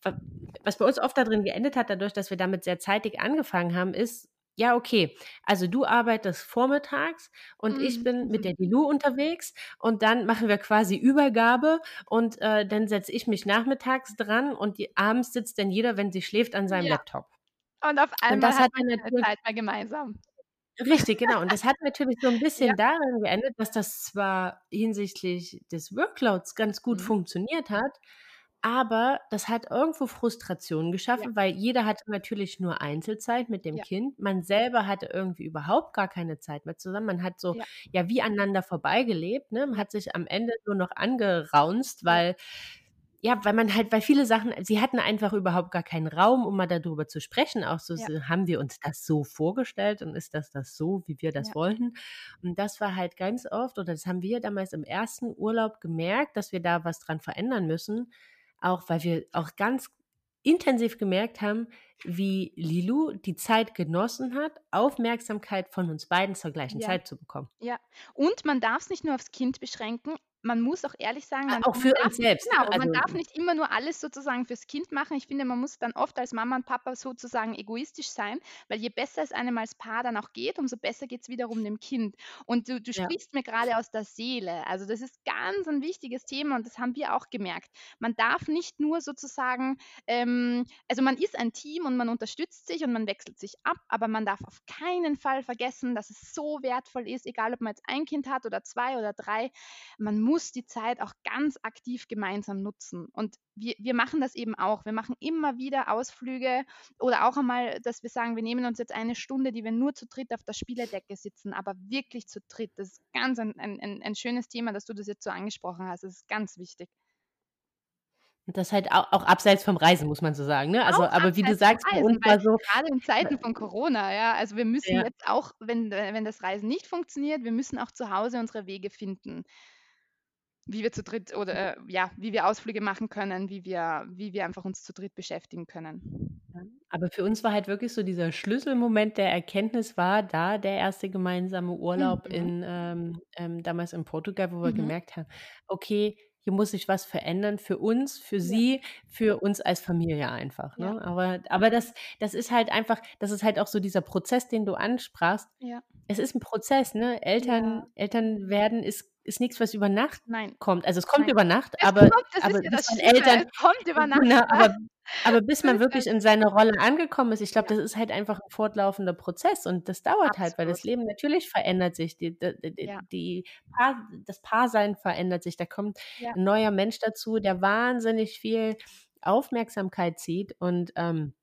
wa- was bei uns oft darin geendet hat, dadurch, dass wir damit sehr zeitig angefangen haben, ist, ja, okay, also du arbeitest vormittags und ich Mhm. bin mit der Dilu unterwegs und dann machen wir quasi Übergabe und äh, dann setze ich mich nachmittags dran und die, abends sitzt dann jeder, wenn sie schläft, an seinem Ja. Laptop. Und auf Und einmal das hat man natürlich Zeit mehr gemeinsam. Richtig, genau. Und das hat natürlich so ein Ja. bisschen darin geendet, dass das zwar hinsichtlich des Workloads ganz gut Mhm. funktioniert hat, aber das hat irgendwo Frustration Ja. geschaffen, weil jeder hatte natürlich nur Einzelzeit mit dem Ja. Kind. Man selber hatte irgendwie überhaupt gar keine Zeit mehr zusammen. Man hat so, Ja. ja, wie aneinander vorbeigelebt, ne? Man hat sich am Ende nur noch angeraunzt, Ja. weil ja, weil man halt weil viele Sachen sie hatten einfach überhaupt gar keinen Raum, um mal darüber zu sprechen. Auch so Ja. so: „Haben wir uns das so vorgestellt und ist das das so, wie wir das Ja. wollten?“ Und das war halt ganz oft oder das haben wir damals im ersten Urlaub gemerkt, dass wir da was dran verändern müssen, auch weil wir auch ganz intensiv gemerkt haben, wie Lilou die Zeit genossen hat, Aufmerksamkeit von uns beiden zur gleichen Ja. Zeit zu bekommen. Ja. Und man darf es nicht nur aufs Kind beschränken. Man muss auch ehrlich sagen, A man auch für darf uns selbst, genau, ne? man Also darf nicht immer nur alles sozusagen fürs Kind machen. Ich finde, man muss dann oft als Mama und Papa sozusagen egoistisch sein, weil je besser es einem als Paar dann auch geht, umso besser geht es wiederum dem Kind. Und du du ja. sprichst mir gerade aus der Seele. Also, das ist ganz ein wichtiges Thema und das haben wir auch gemerkt. Man darf nicht nur sozusagen ähm, also, man ist ein Team und man unterstützt sich und man wechselt sich ab, aber man darf auf keinen Fall vergessen, dass es so wertvoll ist, egal ob man jetzt ein Kind hat oder 2 oder 3. Man muss die Zeit auch ganz aktiv gemeinsam nutzen. Und wir wir machen das eben auch. Wir machen immer wieder Ausflüge oder auch einmal, dass wir sagen, wir nehmen uns jetzt eine Stunde, die wir nur zu dritt auf der Spieledecke sitzen, aber wirklich zu dritt. Das ist ganz ein ein ein schönes Thema, dass du das jetzt so angesprochen hast. Das ist ganz wichtig. Und das halt au auch abseits vom Reisen, muss man so sagen, ne? Also, Auch aber wie du sagst, bei uns war so grade in Zeiten von Corona, ja, also wir müssen ja. jetzt auch, wenn wenn das Reisen nicht funktioniert, wir müssen auch zu Hause unsere Wege finden, wie wir zu dritt oder, äh, ja, wie wir Ausflüge machen können, wie wir wie wir einfach uns zu dritt beschäftigen können. Ja, aber für uns war halt wirklich so dieser Schlüsselmoment der Erkenntnis war da der erste gemeinsame Urlaub Mhm. in ähm, ähm, damals in Portugal, wo wir Mhm. gemerkt haben: „Okay, hier muss sich was verändern für uns, für Ja. sie, für uns als Familie einfach“, Ja. ne? Aber aber das das ist halt einfach das ist halt auch so dieser Prozess, den du ansprachst. Ja. Es ist 'n Prozess, ne? Eltern Ja. Eltern werden ist ist nix, was über Nacht Nein. kommt. Also, es kommt Nein. über Nacht, Es aber kommt, das aber ist ja bis man Schlimme. Eltern Es kommt über Nacht, ja. aber aber bis man wirklich in seiner Rolle angekommen ist, ich glaube, das ist halt einfach 'n fortlaufender Prozess und das dauert halt, weil das Absolut. Leben natürlich verändert sich. Die d d d Ja. die Paar das Paarsein verändert sich. Da kommt Ja. 'n neuer Mensch dazu, der wahnsinnig viel Aufmerksamkeit zieht und, ähm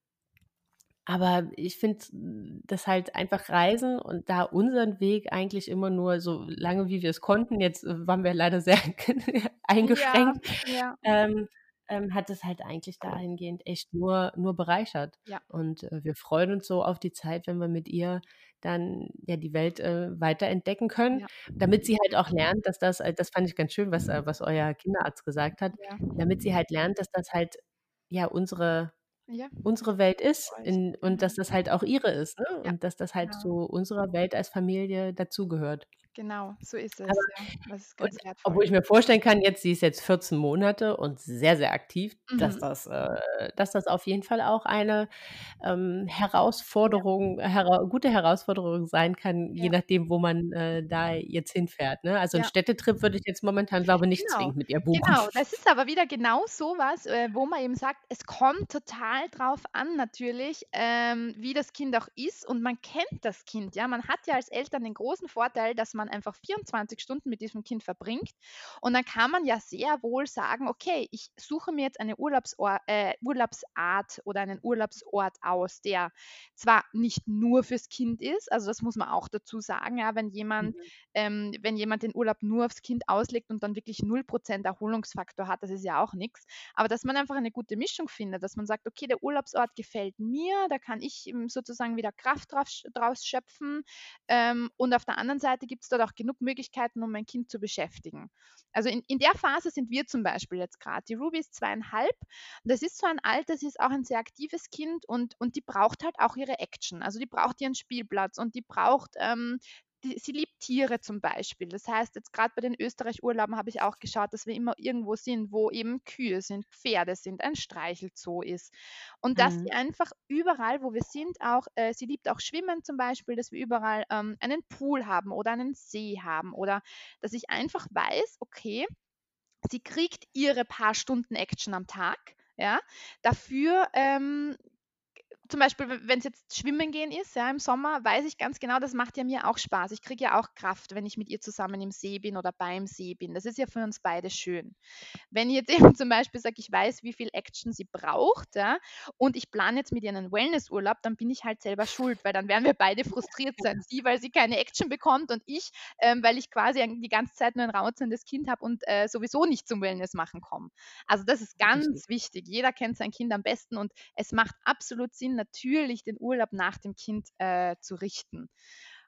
aber ich finde, dass halt einfach Reisen und da unseren Weg eigentlich immer nur so lange, wie wir es konnten jetzt, äh, waren wir leider sehr Ja, eingeschränkt, ja. ähm, ähm, hat es halt eigentlich dahingehend echt nur nur bereichert. Ja. Und, äh, wir freuen uns so auf die Zeit, wenn wir mit ihr dann, ja, die Welt, äh, weiterentdecken können, Ja. damit sie halt auch lernt, dass das äh, das fand ich ganz schön, was äh, was euer Kinderarzt gesagt hat, Ja. damit sie halt lernt, dass das halt, ja, unsere Ja. unsere Welt ist in und dass Mhm. das halt auch ihre ist, ne? Und dass das halt genau. zu unserer Welt als Familie dazugehört. Genau, so ist es. Aber ja. Ist und obwohl ich mir vorstellen kann, jetzt sie ist jetzt 14 Monate und sehr, sehr aktiv, dass Mhm. das äh, dass das auf jeden Fall auch eine, ähm, Herausforderung hera gute Herausforderung sein kann, je ja, nachdem, wo man, äh, da jetzt hinfährt, ne? Also ja. Städtetrip würde ich jetzt momentan, glaube nicht Genau, zwingend mit ihr buchen. genau. Das ist aber wieder genau so was, äh, wo man eben sagt, es kommt total drauf an natürlich, ähm, wie das Kind auch ist und man kennt das Kind, ja. Man hat ja als Eltern den großen Vorteil, dass man einfach 24 Stunden mit diesem Kind verbringt und dann kann man ja sehr wohl sagen: „Okay, ich suche mir jetzt eine Urlaubsor äh, Urlaubsart oder einen Urlaubsort aus, der zwar nicht nur fürs Kind ist“, also das muss man auch dazu sagen, ja, wenn jemand Mhm. ähm, wenn jemand den Urlaub nur aufs Kind auslegt und dann wirklich null Prozent Erholungsfaktor hat, das ist ja auch nichts. Aber dass man einfach eine gute Mischung findet, dass man sagt: „Okay, der Urlaubsort gefällt mir, da kann ich, hm, sozusagen wieder Kraft drauf draus schöpfen, ähm, und auf der anderen Seite gibt es dort auch genug Möglichkeiten, um mein Kind zu beschäftigen.“ Also, in in der Phase sind wir zum Beispiel jetzt gerade. Die Ruby ist 2,5. Das ist so ein Alter, sie ist auch ein sehr aktives Kind und und die braucht halt auch ihre Action. Also, die braucht ihren Spielplatz und die braucht, ähm die, sie liebt Tiere zum Beispiel. Das heißt, jetzt gerade bei den Österreich-Urlauben habe ich auch geschaut, dass wir immer irgendwo sind, wo eben Kühe sind, Pferde sind, ein Streichelzoo ist. Und dass sie Mhm. einfach überall, wo wir sind, auch, äh, sie liebt auch Schwimmen zum Beispiel, dass wir überall ähm, einen Pool haben oder einen See haben oder dass ich einfach weiß, okay, sie kriegt ihre paar Stunden Action am Tag. Ja, dafür ähm, zum Beispiel, wenn es jetzt schwimmen gehen ist, ja, im Sommer, weiß ich ganz genau, das macht ja mir auch Spaß. Ich kriege ja auch Kraft, wenn ich mit ihr zusammen im See bin oder beim See bin. Das ist ja für uns beide schön. Wenn ich jetzt eben zum Beispiel sage, ich weiß, wie viel Action sie braucht, ja, und ich plane jetzt mit ihr einen Wellnessurlaub, dann bin ich halt selber schuld, weil dann werden wir beide frustriert sein. Sie, weil sie keine Action bekommt und ich, ähm, weil ich quasi die ganze Zeit nur ein rauzendes Kind habe und äh, sowieso nicht zum Wellness machen komme. Also das ist Richtig. ganz wichtig. Jeder kennt sein Kind am besten und es macht absolut Sinn, natürlich den Urlaub nach dem Kind äh, zu richten.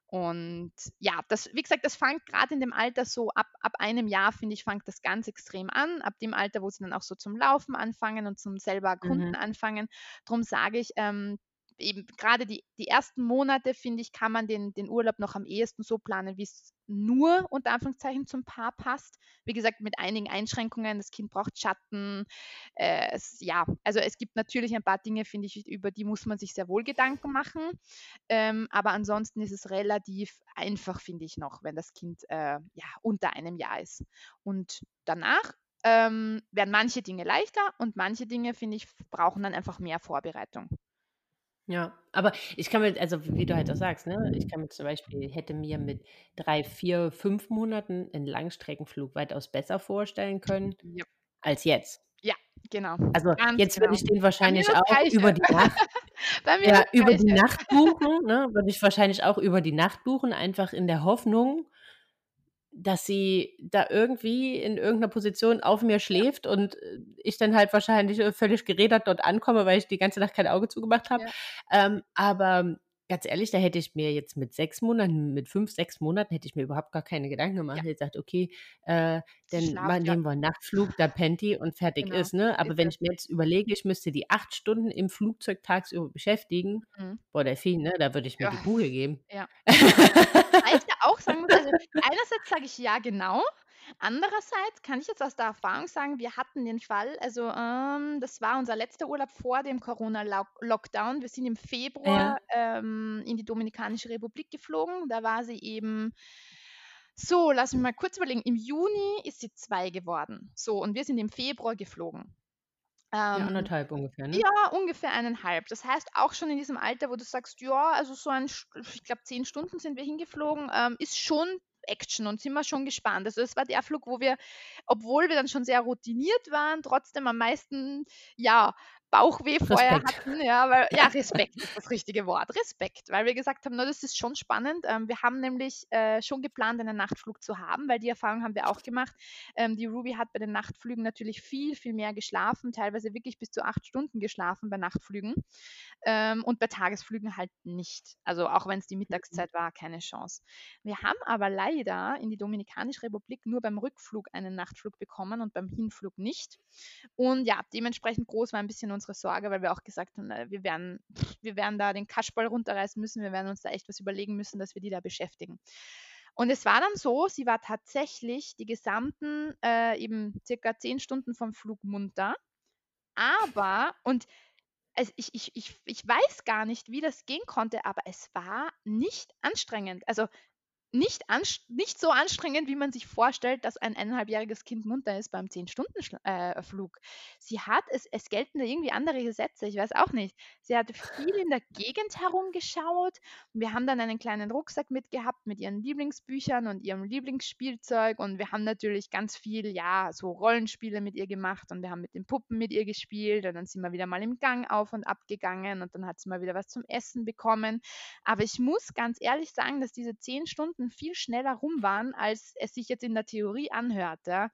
Und ja, das, wie gesagt, das fängt gerade in dem Alter so ab, ab einem Jahr, finde ich, fängt das ganz extrem an. Ab dem Alter, wo sie dann auch so zum Laufen anfangen und zum selber Mhm. Erkunden anfangen. Darum sage ich, ähm, eben gerade die, die ersten Monate, finde ich, kann man den, den Urlaub noch am ehesten so planen, wie es nur unter Anführungszeichen zum Paar passt. Wie gesagt, mit einigen Einschränkungen. Das Kind braucht Schatten. Äh, es, ja, also es gibt natürlich ein paar Dinge, finde ich, über die muss man sich sehr wohl Gedanken machen. Ähm, aber ansonsten ist es relativ einfach, finde ich noch, wenn das Kind äh, ja, unter einem Jahr ist. Und danach ähm, werden manche Dinge leichter und manche Dinge, finde ich, brauchen dann einfach mehr Vorbereitung. Ja, aber ich kann mir also, wie du halt auch sagst, ne, ich kann mir zum Beispiel hätte mir mit 3, 4, 5 Monaten 'n Langstreckenflug weitaus besser vorstellen können Ja, als jetzt. ja, genau, Also, ganz jetzt würde genau. ich den wahrscheinlich auch Gleiche. über die Nacht ja, über die. Nacht buchen, ne? Würde ich wahrscheinlich auch über die Nacht buchen, einfach in der Hoffnung dass sie da irgendwie in irgend 'ner Position auf mir Ja. schläft und, äh, ich dann halt wahrscheinlich, äh, völlig gerädert dort ankomme, weil ich die ganze Nacht kein Auge zugemacht habe. Ja. Ähm, aber ganz ehrlich, da hätte ich mir jetzt mit 6 Monaten mit 5, 6 Monaten hätte ich mir überhaupt gar keine Gedanken gemacht. Ja. Hätte gesagt: „Okay, äh, dann ma schlaft ja nehmen wir 'n Nachtflug, da pennt die und fertig Genau, ist“, ne? so ist Aber wenn ich mir jetzt überlege, ich müsste die 8 Stunden im Flugzeug tagsüber beschäftigen, Mhm. boah, Delphine, ne, da würde ich mir Ja, die Buche geben. ja. Wobei ich ja auch sagen muss, also einerseits sage ich: „Ja, genau.“ Andererseits kann ich jetzt aus der Erfahrung sagen, wir hatten den Fall, also, ähm, das war unser letzter Urlaub vor dem Corona-Lau Lockdown. Wir sind im Februar, Ja. ähm, in die Dominikanische Republik geflogen. Da war sie eben so, lass mich mal kurz überlegen, im Juni ist sie 2 geworden. So, und wir sind im Februar geflogen. Ja, Ähm, 1,5 ungefähr, ne? ja, ungefähr 1,5. Das heißt, auch schon in diesem Alter, wo du sagst: „Ja, also so ein ich glaube 10 Stunden sind wir hingeflogen“, ähm, ist schon Action und sind wir schon gespannt. Also, es war der Flug, wo wir, obwohl wir dann schon sehr routiniert waren, trotzdem am meisten, ja, Bauchweh vorher Respekt. hatten, ja, weil ja, Respekt ist das richtige Wort. Respekt, weil wir gesagt haben: „Na, das ist schon spannend.“ Ähm, wir haben nämlich, äh, schon geplant, einen Nachtflug zu haben, weil die Erfahrung haben wir auch gemacht. Ähm, die Ruby hat bei den Nachtflügen natürlich viel, viel mehr geschlafen, teilweise wirklich bis zu 8 Stunden geschlafen bei Nachtflügen, ähm, und bei Tagesflügen halt nicht. Also, auch wenn's die Mhm. Mittagszeit war, keine Chance. Wir haben aber leider in die Dominikanische Republik nur beim Rückflug einen Nachtflug bekommen und beim Hinflug nicht. Und ja, dementsprechend groß war ein bisschen unsere Sorge, weil wir auch gesagt haben, äh, wir werden wir werden da den Kasperl runterreißen müssen. Wir werden uns da echt was überlegen müssen, dass wir die da beschäftigen. Und es war dann so, sie war tatsächlich die gesamten äh, eben circa zehn Stunden vom Flug munter. Aber, und es, ich, ich, ich, ich weiß gar nicht, wie das gehen konnte, aber es war nicht anstrengend. Also nicht, nicht so anstrengend, wie man sich vorstellt, dass ein eineinhalbjähriges Kind munter ist beim 10-Stunden-Flug. Sie hat, es, es gelten da irgendwie andere Gesetze, ich weiß auch nicht. Sie hat viel in der Gegend herumgeschaut. Wir haben dann einen kleinen Rucksack mitgehabt mit ihren Lieblingsbüchern und ihrem Lieblingsspielzeug und wir haben natürlich ganz viel, ja, so Rollenspiele mit ihr gemacht und wir haben mit den Puppen mit ihr gespielt und dann sind wir wieder mal im Gang auf und ab gegangen und dann hat sie mal wieder was zum Essen bekommen. Aber ich muss ganz ehrlich sagen, dass diese zehn Stunden Minuten viel schneller rum waren, als es sich jetzt in der Theorie anhört. Ja.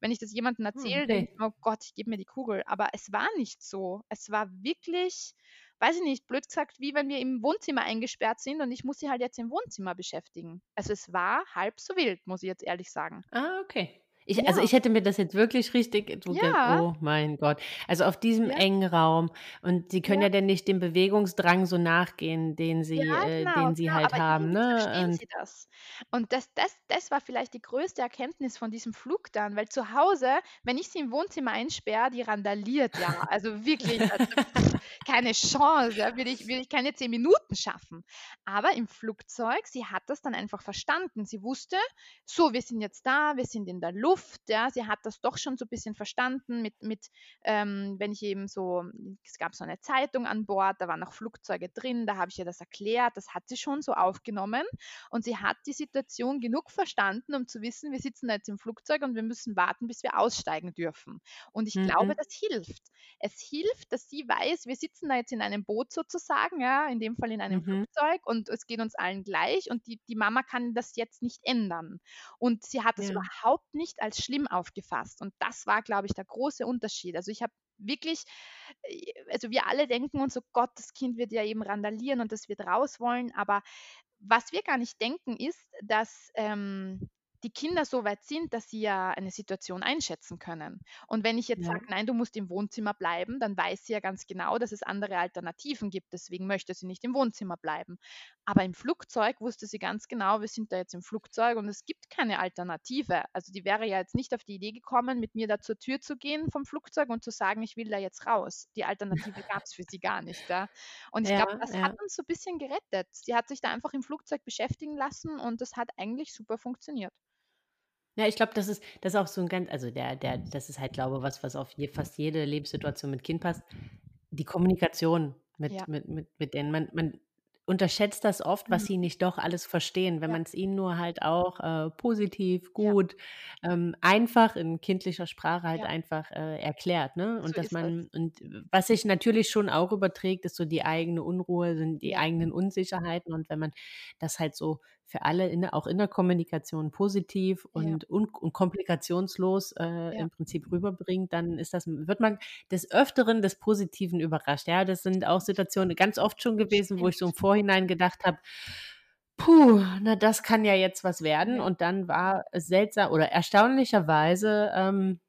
Wenn ich das jemandem hm, erzähle, okay. denke ich, oh Gott, ich gebe mir die Kugel. Aber es war nicht so. Es war wirklich, weiß ich nicht, blöd gesagt, wie wenn wir im Wohnzimmer eingesperrt sind und ich muss sie halt jetzt im Wohnzimmer beschäftigen. Also es war halb so wild, muss ich jetzt ehrlich sagen. Ah, okay. Ich, also ich hätte mir das jetzt wirklich richtig, so Ja. oh mein Gott. Also auf diesem Ja. engen Raum. Und sie können Ja. ja dann nicht dem Bewegungsdrang so nachgehen, den sie, Ja, äh, genau, den sie genau. halt haben, ne? verstehen Und sie das. Und das das das war vielleicht die größte Erkenntnis von diesem Flug dann, weil zu Hause, wenn ich sie im Wohnzimmer einsperre, die randaliert ja. Also wirklich, also keine Chance, ja, würde ich würde ich keine 10 Minuten schaffen. Aber im Flugzeug, sie hat das dann einfach verstanden. Sie wusste: „So, wir sind jetzt da, wir sind in der Luft“, ja. Sie hat das doch schon so ein bisschen verstanden mit mit, ähm, wenn ich eben so es gab so eine Zeitung an Bord, da waren noch Flugzeuge drin, da habe ich ihr das erklärt, das hat sie schon so aufgenommen und sie hat die Situation genug verstanden, um zu wissen, wir sitzen da jetzt im Flugzeug und wir müssen warten, bis wir aussteigen dürfen. Und ich glaube, mhm. das hilft. Es hilft, dass sie weiß, wir sitzen da jetzt in einem Boot sozusagen, ja, in dem Fall in einem Mhm. Flugzeug und es geht uns allen gleich und die die Mama kann das jetzt nicht ändern. Und sie hat es Ja. überhaupt nicht als schlimm aufgefasst und das war, glaube ich, der große Unterschied. Also, ich habe wirklich äh, also, wir alle denken uns so: „Gott, das Kind wird ja eben randalieren und das wird raus wollen“, aber was wir gar nicht denken, ist, dass, ähm, die Kinder so weit sind, dass sie ja eine Situation einschätzen können. Und wenn ich jetzt Ja. sage: „Nein, du musst im Wohnzimmer bleiben“, dann weiß sie ja ganz genau, dass es andere Alternativen gibt. Deswegen möchte sie nicht im Wohnzimmer bleiben. Aber im Flugzeug wusste sie ganz genau, wir sind da jetzt im Flugzeug und es gibt keine Alternative. Also, die wäre ja jetzt nicht auf die Idee gekommen, mit mir da zur Tür zu gehen vom Flugzeug und zu sagen: „Ich will da jetzt raus.“ Die Alternative gab es für sie gar nicht, ja. Und ich glaube, Ja, das ja. hat uns so ein bisschen gerettet. Sie hat sich da einfach im Flugzeug beschäftigen lassen und das hat eigentlich super funktioniert. Ja, ich glaube, das ist das ist auch so ein ganz also der der das ist halt, glaube was was auf je fast jede Lebenssituation mit Kind passt. Die Kommunikation Ja. mit mit mit mit denen man man unterschätzt das oft, was Mhm. sie nicht doch alles verstehen, wenn Ja. man es ihnen nur halt auch, äh, positiv, Ja. gut, ähm, einfach in kindlicher Sprache halt Ja. einfach, äh, erklärt, ne? So Und dass ist es. man und was sich natürlich schon auch überträgt, ist so die eigene Unruhe, sind die Ja. eigenen Unsicherheiten. Und wenn man das halt so für alle in auch in der Kommunikation positiv Ja. und un und komplikationslos, äh, Ja. im Prinzip rüberbringt, dann ist das wird man des Öfteren des Positiven überrascht. Ja, das sind auch Situationen ganz oft schon gewesen, wo ich so im. Vorhinein gedacht habe: „Puh, na, das kann ja jetzt was werden.“ Ja. Und dann war es seltsam oder erstaunlicherweise, ähm,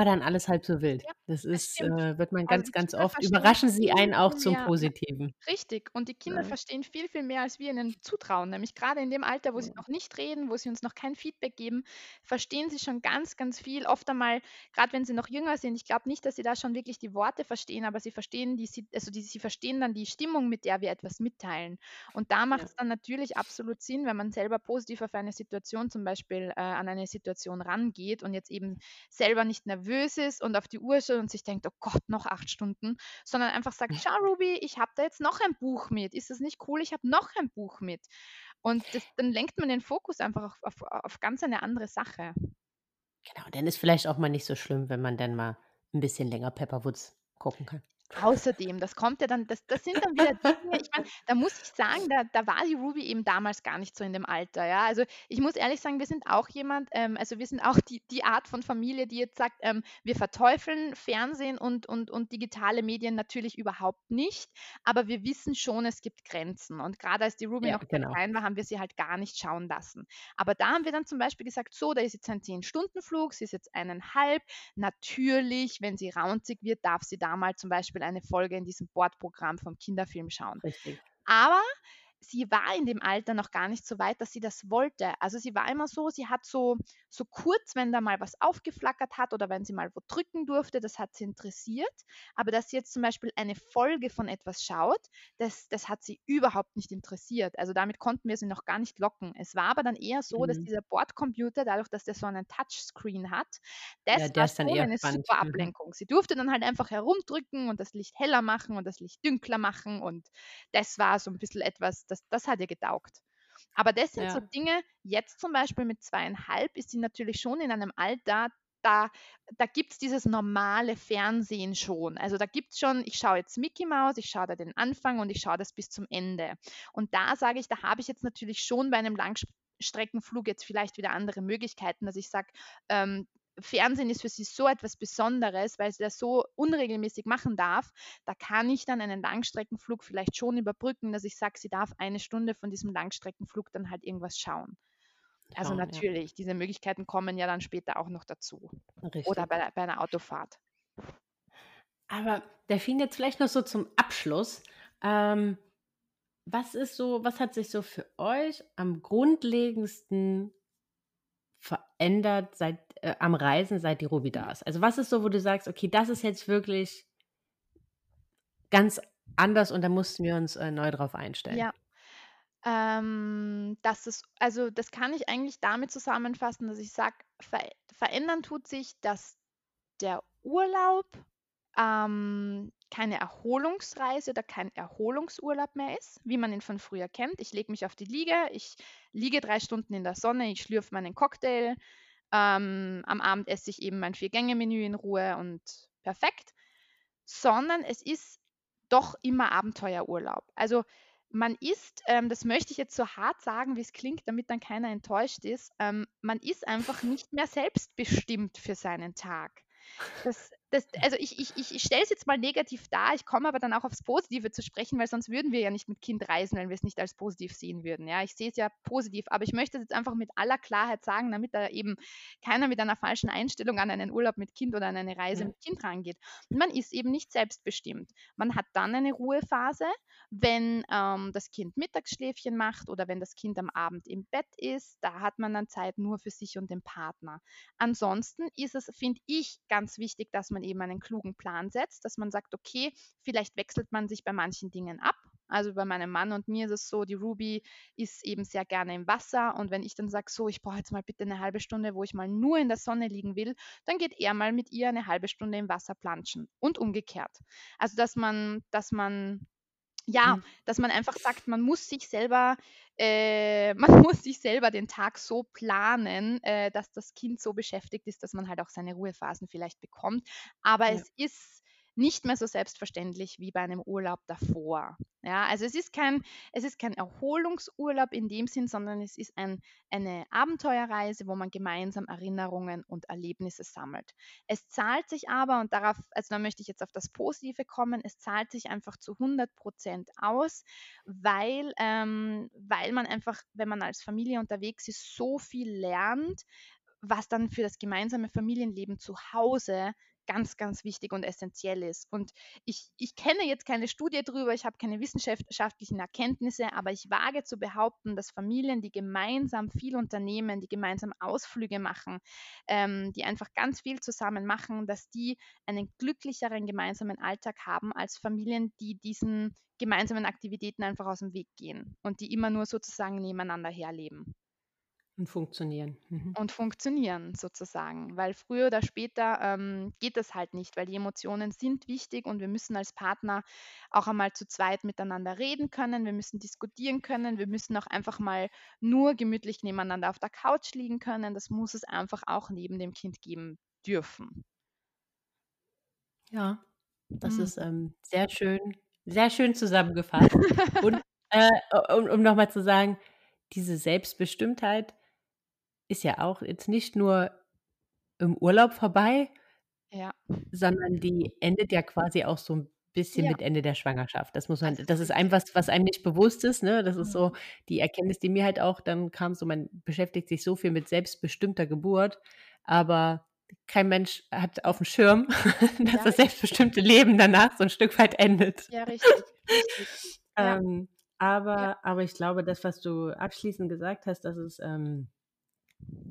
war dann alles halb so wild. Ja, Das das ist, stimmt. äh wird man Also, ganz, die ganz oft überraschen sie einen auch zum mehr. Ja, Positiven. richtig. Und die Kinder Ne? verstehen viel, viel mehr, als wir ihnen zutrauen. Nämlich grade in dem Alter, wo sie Ja. noch nicht reden, wo sie uns noch kein Feedback geben, verstehen sie schon ganz, ganz viel. Oft einmal, grad wenn sie noch jünger sind, ich glaube nicht, dass sie da schon wirklich die Worte verstehen, aber sie verstehen die also, die sie verstehen dann die Stimmung, mit der wir etwas mitteilen. Und da Ja. macht's dann natürlich absolut Sinn, wenn man selber positiv auf eine Situation zum Beispiel äh, an eine Situation rangeht und jetzt eben selber nicht nervös ist und auf die Uhr schaut und sich denkt: „Oh Gott, noch 8 Stunden“, sondern einfach sagt: „Schau, Ruby, ich habe da jetzt noch ein Buch mit. Ist das nicht cool? Ich habe noch ein Buch mit.“ Und das dann lenkt man den Fokus einfach auf auf auf ganz eine andere Sache. Genau, dann ist vielleicht auch mal nicht so schlimm, wenn man dann mal 'n bisschen länger Pepperwoods gucken kann. Außerdem, das kommt ja dann das das sind dann wieder Dinge ich meine, da muss ich sagen, da da war die Ruby eben damals gar nicht so in dem Alter, ja. Also, ich muss ehrlich sagen, wir sind auch jemand ähm, also, wir sind auch die die Art von Familie, die jetzt sagt, ähm, wir verteufeln Fernsehen und und und digitale Medien natürlich überhaupt nicht, aber wir wissen schon, es gibt Grenzen. Und grade als die Ruby Ja, noch genau. klein war, haben wir sie halt gar nicht schauen lassen. Aber da haben wir dann zum Beispiel gesagt: „So, da ist jetzt ein 10-Stunden-Flug, sie ist jetzt 1,5. Natürlich, wenn sie raunzig wird, darf sie da mal zum Beispiel eine Folge in diesem Bordprogramm vom Kinderfilm schauen.“ Richtig. Aber sie war in dem Alter noch gar nicht so weit, dass sie das wollte. Also sie war immer so, sie hat so, so kurz, wenn da mal was aufgeflackert hat oder wenn sie mal wo drücken durfte, das hat sie interessiert. Aber dass sie jetzt zum Beispiel eine Folge von etwas schaut, das, das hat sie überhaupt nicht interessiert. Also damit konnten wir sie noch gar nicht locken. Es war aber dann eher so, mhm. dass dieser Bordcomputer, dadurch, dass der so einen Touchscreen hat, das ja, war schon eine spannend. super mhm. Ablenkung. Sie durfte dann halt einfach herumdrücken und das Licht heller machen und das Licht dünkler machen und das war so ein bisschen etwas, das, das hat ihr getaugt. Aber das sind ja. so Dinge, jetzt zum Beispiel mit zweieinhalb ist sie natürlich schon in einem Alter, da, da gibt es dieses normale Fernsehen schon. Also da gibt es schon, ich schaue jetzt Mickey Mouse, ich schaue da den Anfang und ich schaue das bis zum Ende. Und da sage ich, da habe ich jetzt natürlich schon bei einem Langstreckenflug jetzt vielleicht wieder andere Möglichkeiten, dass ich sage, ähm, Fernsehen ist für sie so etwas Besonderes, weil sie das so unregelmäßig machen darf. Da kann ich dann einen Langstreckenflug vielleicht schon überbrücken, dass ich sage, sie darf eine Stunde von diesem Langstreckenflug dann halt irgendwas schauen. Also natürlich, ja. diese Möglichkeiten kommen ja dann später auch noch dazu. Richtig. Oder bei, bei einer Autofahrt. Aber der fing jetzt vielleicht noch so zum Abschluss. Ähm, was ist so, was hat sich so für euch am grundlegendsten verändert seit äh, am Reisen, seit die Ruby da ist? Also was ist so, wo du sagst, okay, das ist jetzt wirklich ganz anders und da mussten wir uns äh, neu drauf einstellen? Ja. Ähm, das ist, also das kann ich eigentlich damit zusammenfassen, dass ich sage, ver verändern tut sich, dass der Urlaub ähm, keine Erholungsreise oder kein Erholungsurlaub mehr ist, wie man ihn von früher kennt. Ich lege mich auf die Liege, ich liege drei Stunden in der Sonne, ich schlürfe meinen Cocktail. Ähm, am Abend esse ich eben mein Vier-Gänge-Menü in Ruhe und perfekt. Sondern es ist doch immer Abenteuerurlaub. Also man ist, ähm, das möchte ich jetzt so hart sagen, wie es klingt, damit dann keiner enttäuscht ist, ähm, man ist einfach nicht mehr selbstbestimmt für seinen Tag. Das, das, also ich, ich, ich stelle es jetzt mal negativ dar, ich komme aber dann auch aufs Positive zu sprechen, weil sonst würden wir ja nicht mit Kind reisen, wenn wir es nicht als positiv sehen würden. Ja, ich sehe es ja positiv, aber ich möchte es jetzt einfach mit aller Klarheit sagen, damit da eben keiner mit einer falschen Einstellung an einen Urlaub mit Kind oder an eine Reise ja. mit Kind rangeht. Man ist eben nicht selbstbestimmt. Man hat dann eine Ruhephase, wenn ähm, das Kind Mittagsschläfchen macht oder wenn das Kind am Abend im Bett ist. Da hat man dann Zeit nur für sich und den Partner. Ansonsten ist es, finde ich, ganz wichtig, dass man man eben einen klugen Plan setzt, dass man sagt, okay, vielleicht wechselt man sich bei manchen Dingen ab. Also bei meinem Mann und mir ist es so, die Ruby ist eben sehr gerne im Wasser und wenn ich dann sage, so, ich brauche jetzt mal bitte eine halbe Stunde, wo ich mal nur in der Sonne liegen will, dann geht er mal mit ihr eine halbe Stunde im Wasser planschen und umgekehrt. Also dass man, dass man ja, mhm. dass man einfach sagt, man muss sich selber, äh, man muss sich selber den Tag so planen, äh, dass das Kind so beschäftigt ist, dass man halt auch seine Ruhephasen vielleicht bekommt. Aber ja. es ist nicht mehr so selbstverständlich wie bei einem Urlaub davor. Ja, also es ist kein, es ist kein Erholungsurlaub in dem Sinn, sondern es ist ein, eine Abenteuerreise, wo man gemeinsam Erinnerungen und Erlebnisse sammelt. Es zahlt sich aber, und darauf, also da möchte ich jetzt auf das Positive kommen, es zahlt sich einfach zu 100 Prozent aus, weil, ähm, weil man einfach, wenn man als Familie unterwegs ist, so viel lernt, was dann für das gemeinsame Familienleben zu Hause ganz, ganz wichtig und essentiell ist. Und ich, ich kenne jetzt keine Studie darüber, ich habe keine wissenschaftlichen Erkenntnisse, aber ich wage zu behaupten, dass Familien, die gemeinsam viel unternehmen, die gemeinsam Ausflüge machen, ähm, die einfach ganz viel zusammen machen, dass die einen glücklicheren gemeinsamen Alltag haben als Familien, die diesen gemeinsamen Aktivitäten einfach aus dem Weg gehen und die immer nur sozusagen nebeneinander herleben. Und funktionieren. Mhm. Und funktionieren sozusagen, weil früher oder später ähm, geht das halt nicht, weil die Emotionen sind wichtig und wir müssen als Partner auch einmal zu zweit miteinander reden können, wir müssen diskutieren können, wir müssen auch einfach mal nur gemütlich nebeneinander auf der Couch liegen können. Das muss es einfach auch neben dem Kind geben dürfen. Ja, das mhm. ist ähm, sehr schön, sehr schön zusammengefasst. und äh, um, um nochmal zu sagen, diese Selbstbestimmtheit, ist ja auch jetzt nicht nur im Urlaub vorbei, Ja. sondern die endet ja quasi auch so ein bisschen Ja. mit Ende der Schwangerschaft. Das muss man das ist einem was, was einem nicht bewusst ist, ne? Das ist so mhm. die Erkenntnis, die mir halt auch dann kam, so man beschäftigt sich so viel mit selbstbestimmter Geburt, aber kein Mensch hat auf dem Schirm, dass Ja, das selbstbestimmte Leben danach so ein Stück weit endet. Ja, richtig, richtig. Ähm aber, aber ich glaube, das, was du abschließend gesagt hast, dass es ähm,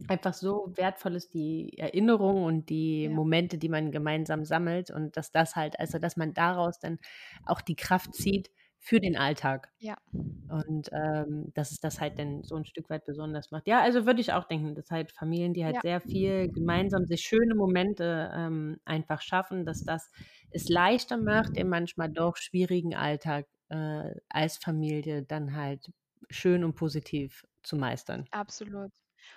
einfach so wertvoll ist, die Erinnerung und die ja. Momente, die man gemeinsam sammelt und dass das halt, also dass man daraus dann auch die Kraft zieht für den Alltag. Ja. Und ähm, dass es das halt dann so ein Stück weit besonders macht. Ja, also würde ich auch denken, dass halt Familien, die halt ja. sehr viel gemeinsam sich schöne Momente ähm, einfach schaffen, dass das es leichter macht, den manchmal doch schwierigen Alltag äh, als Familie dann halt schön und positiv zu meistern. Absolut.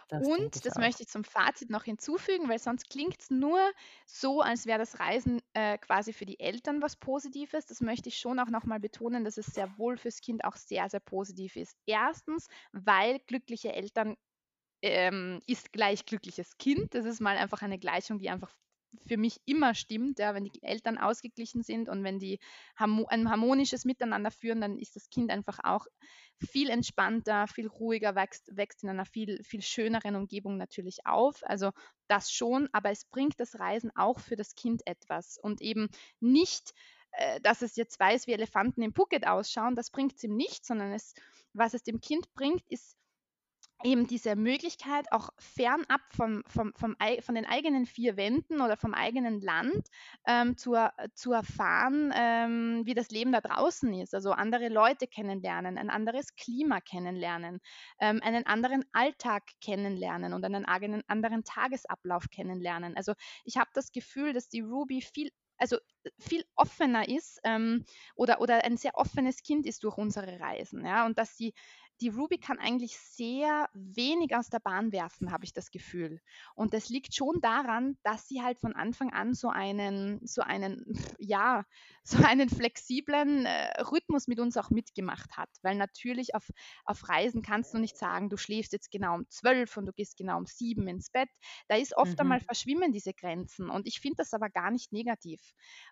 Das und das auch. möchte ich zum Fazit noch hinzufügen, weil sonst klingt es nur so, als wäre das Reisen äh, quasi für die Eltern was Positives. Das möchte ich schon auch nochmal betonen, dass es sehr wohl fürs Kind auch sehr, sehr positiv ist. Erstens, weil glückliche Eltern ähm, ist gleich glückliches Kind. Das ist mal einfach eine Gleichung, die einfach für mich immer stimmt, ja, wenn die Eltern ausgeglichen sind und wenn die ein harmonisches Miteinander führen, dann ist das Kind einfach auch viel entspannter, viel ruhiger, wächst, wächst in einer viel, viel schöneren Umgebung natürlich auf. Also das schon, aber es bringt das Reisen auch für das Kind etwas und eben nicht äh, dass es jetzt weiß, wie Elefanten im Phuket ausschauen, das bringt es ihm nicht, sondern es, was es dem Kind bringt, ist eben diese Möglichkeit, auch fernab vom, vom, vom, von den eigenen vier Wänden oder vom eigenen Land ähm, zu, zu erfahren, ähm, wie das Leben da draußen ist. Also andere Leute kennenlernen, ein anderes Klima kennenlernen, ähm, einen anderen Alltag kennenlernen und einen eigenen, anderen Tagesablauf kennenlernen. Also ich habe das Gefühl, dass die Ruby viel also viel offener ist ähm, oder, oder ein sehr offenes Kind ist durch unsere Reisen. Ja? Und dass sie die Ruby kann eigentlich sehr wenig aus der Bahn werfen, habe ich das Gefühl. Und das liegt schon daran, dass sie halt von Anfang an so einen, so einen, ja, so einen flexiblen äh, Rhythmus mit uns auch mitgemacht hat. Weil natürlich auf, auf Reisen kannst du nicht sagen, du schläfst jetzt genau um zwölf und du gehst genau um sieben ins Bett. Da ist oft mhm. einmal verschwimmen diese Grenzen. Und ich finde das aber gar nicht negativ,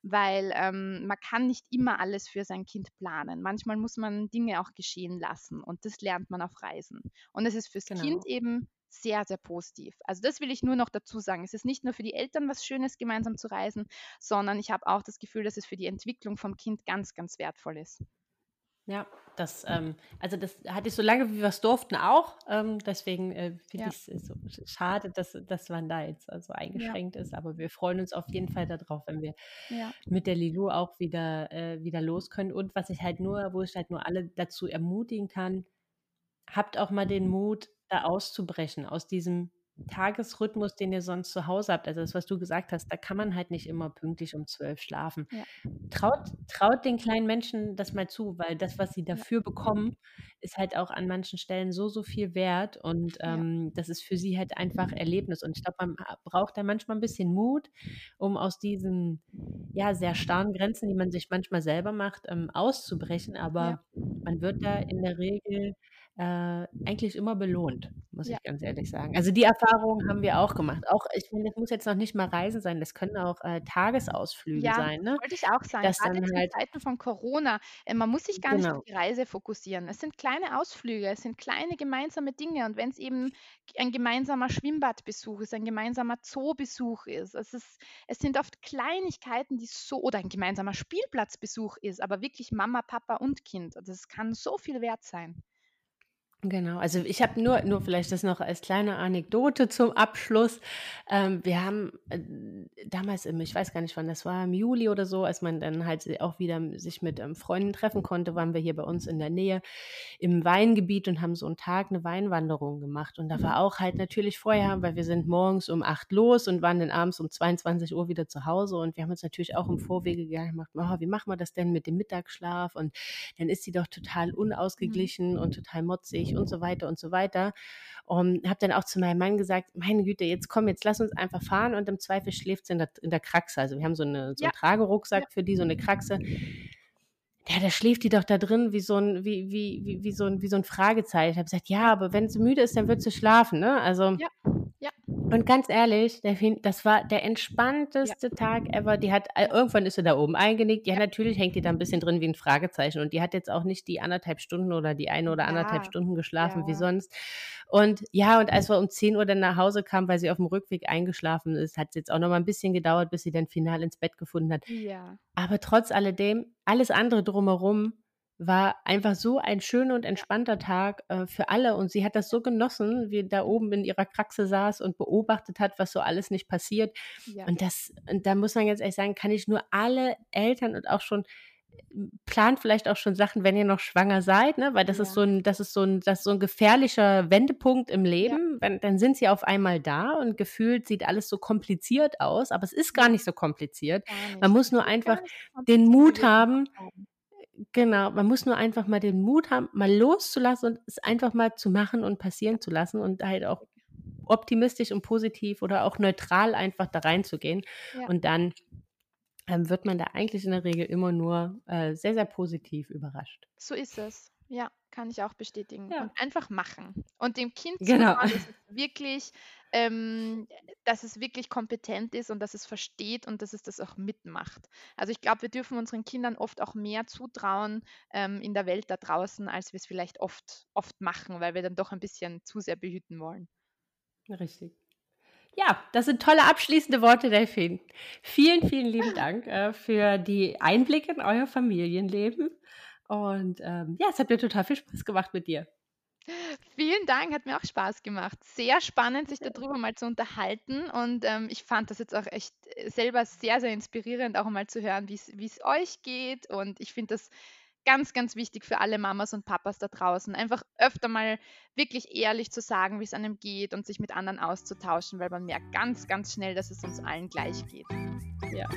weil ähm, man kann nicht immer alles für sein Kind planen. Manchmal muss man Dinge auch geschehen lassen. Und das lernt man auf Reisen. Und es ist fürs genau. Kind eben sehr, sehr positiv. Also das will ich nur noch dazu sagen. Es ist nicht nur für die Eltern was Schönes, gemeinsam zu reisen, sondern ich habe auch das Gefühl, dass es für die Entwicklung vom Kind ganz, ganz wertvoll ist. Ja, das, ähm, also das hatte ich so lange, wie wir es durften, auch. Ähm, deswegen äh, finde ja. ich es so schade, dass, dass man da jetzt also eingeschränkt ja. ist. Aber wir freuen uns auf jeden Fall darauf, wenn wir ja. mit der Lilu auch wieder, äh, wieder los können. Und was ich halt nur, wo ich halt nur alle dazu ermutigen kann, habt auch mal den Mut, da auszubrechen aus diesem Tagesrhythmus, den ihr sonst zu Hause habt. Also das, was du gesagt hast, da kann man halt nicht immer pünktlich um zwölf schlafen. Ja. Traut, traut den kleinen Menschen das mal zu, weil das, was sie dafür bekommen, ist halt auch an manchen Stellen so, so viel wert. Und ähm, ja. das ist für sie halt einfach Erlebnis. Und ich glaube, man braucht da manchmal ein bisschen Mut, um aus diesen ja sehr starren Grenzen, die man sich manchmal selber macht, ähm, auszubrechen. Aber ja. man wird da in der Regel äh, eigentlich immer belohnt, muss ja. ich ganz ehrlich sagen. Also die Erfahrung haben wir auch gemacht. Auch, ich meine, das muss jetzt noch nicht mal Reisen sein, das können auch äh, Tagesausflüge ja, sein. Ne? wollte ich auch sagen. Das Gerade in halt, Zeiten von Corona, äh, man muss sich gar genau. nicht auf die Reise fokussieren. Es sind kleine Ausflüge, es sind kleine gemeinsame Dinge. Und wenn es eben ein gemeinsamer Schwimmbadbesuch ist, ein gemeinsamer Zoobesuch ist, es, ist, es sind oft Kleinigkeiten, die so, oder ein gemeinsamer Spielplatzbesuch ist, aber wirklich Mama, Papa und Kind. Das kann so viel wert sein. Genau, also ich habe nur, nur vielleicht das noch als kleine Anekdote zum Abschluss. Ähm, wir haben äh, damals im, ich weiß gar nicht wann das war, im Juli oder so, als man dann halt auch wieder sich mit ähm, Freunden treffen konnte, waren wir hier bei uns in der Nähe im Weingebiet und haben so einen Tag eine Weinwanderung gemacht. Und da war auch halt natürlich vorher, weil wir sind morgens um acht los und waren dann abends um 22 Uhr wieder zu Hause. Und wir haben uns natürlich auch im Vorwege gemacht, oh, wie machen wir das denn mit dem Mittagsschlaf? Und dann ist sie doch total unausgeglichen und total motzig und so weiter und so weiter. Und habe dann auch zu meinem Mann gesagt, meine Güte, jetzt komm, jetzt lass uns einfach fahren und im Zweifel schläft sie in der, in der Kraxe. Also wir haben so, eine, so einen ja. Tragerucksack ja. für die, so eine Kraxe. Ja, da schläft die doch da drin wie so ein, wie, wie, wie, wie so ein, wie so ein Fragezeichen. Ich habe gesagt, ja, aber wenn sie müde ist, dann wird sie schlafen, ne? Also. Ja. Ja. Und ganz ehrlich, das war der entspannteste ja. Tag ever. Die hat, äh, irgendwann ist sie da oben eingenickt. Ja, ja, natürlich hängt die da ein bisschen drin wie ein Fragezeichen. Und die hat jetzt auch nicht die anderthalb Stunden oder die eine oder anderthalb. Stunden geschlafen wie sonst. Und ja, und als wir um 10 Uhr dann nach Hause kamen, weil sie auf dem Rückweg eingeschlafen ist, hat es jetzt auch noch mal ein bisschen gedauert, bis sie dann final ins Bett gefunden hat. Ja. Aber trotz alledem, alles andere drumherum war einfach so ein schöner und entspannter Tag äh, für alle. Und sie hat das so genossen, wie da oben in ihrer Kraxe saß und beobachtet hat, was so alles nicht passiert. Ja. Und das, und da muss man jetzt ehrlich sagen, kann ich nur alle Eltern und auch schon plant vielleicht auch schon Sachen, wenn ihr noch schwanger seid, ne? Weil das ja. ist so ein, das ist so ein, das ist so ein gefährlicher Wendepunkt im Leben. Ja. Wenn, dann sind sie auf einmal da und gefühlt sieht alles so kompliziert aus, aber es ist gar nicht so kompliziert. Nicht. Man muss nur einfach den Mut haben. Genau, man muss nur einfach mal den Mut haben, mal loszulassen und es einfach mal zu machen und passieren zu lassen und halt auch optimistisch und positiv oder auch neutral einfach da reinzugehen. Ja. Und dann wird man da eigentlich in der Regel immer nur äh, sehr, sehr positiv überrascht. So ist es. Ja, kann ich auch bestätigen. Ja. Und einfach machen. Und dem Kind genau. zutrauen, dass es wirklich, ähm, dass es wirklich kompetent ist und dass es versteht und dass es das auch mitmacht. Also ich glaube, wir dürfen unseren Kindern oft auch mehr zutrauen ähm, in der Welt da draußen, als wir es vielleicht oft, oft machen, weil wir dann doch ein bisschen zu sehr behüten wollen. Richtig. Ja, das sind tolle abschließende Worte, Delphine. Vielen, vielen lieben Dank äh, für die Einblicke in euer Familienleben. Und ähm, ja, es hat mir total viel Spaß gemacht mit dir. Vielen Dank, hat mir auch Spaß gemacht. Sehr spannend, sich darüber mal zu unterhalten. Und ähm, ich fand das jetzt auch echt äh, selber sehr, sehr inspirierend, auch mal zu hören, wie es euch geht. Und ich finde das ganz, ganz wichtig für alle Mamas und Papas da draußen. Einfach öfter mal wirklich ehrlich zu sagen, wie es einem geht und sich mit anderen auszutauschen, weil man merkt ganz, ganz schnell, dass es uns allen gleich geht. Ja.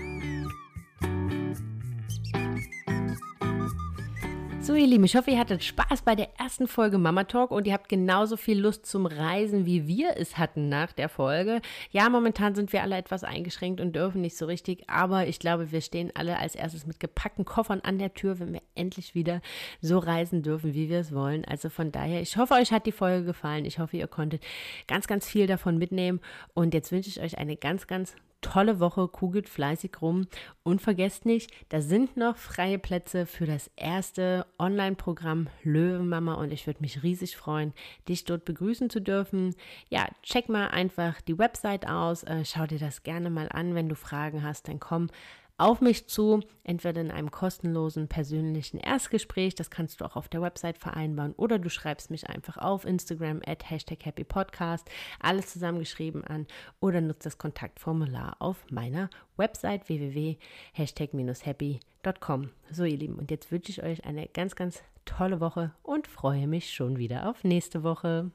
So, ihr Lieben, ich hoffe, ihr hattet Spaß bei der ersten Folge Mama Talk und ihr habt genauso viel Lust zum Reisen, wie wir es hatten nach der Folge. Ja, momentan sind wir alle etwas eingeschränkt und dürfen nicht so richtig, aber ich glaube, wir stehen alle als erstes mit gepackten Koffern an der Tür, wenn wir endlich wieder so reisen dürfen, wie wir es wollen. Also von daher, ich hoffe, euch hat die Folge gefallen. Ich hoffe, ihr konntet ganz, ganz viel davon mitnehmen und jetzt wünsche ich euch eine ganz, ganz tolle Woche, kugelt fleißig rum und vergesst nicht, da sind noch freie Plätze für das erste Online-Programm Löwenmama und ich würde mich riesig freuen, dich dort begrüßen zu dürfen. Ja, check mal einfach die Website aus, äh, schau dir das gerne mal an, wenn du Fragen hast, dann komm auf mich zu, entweder in einem kostenlosen persönlichen Erstgespräch, das kannst du auch auf der Website vereinbaren, oder du schreibst mich einfach auf Instagram at Hashtag Happy Podcast, alles zusammengeschrieben an, oder nutzt das Kontaktformular auf meiner Website www.hashtag-happy.com. So ihr Lieben, und jetzt wünsche ich euch eine ganz, ganz tolle Woche und freue mich schon wieder auf nächste Woche.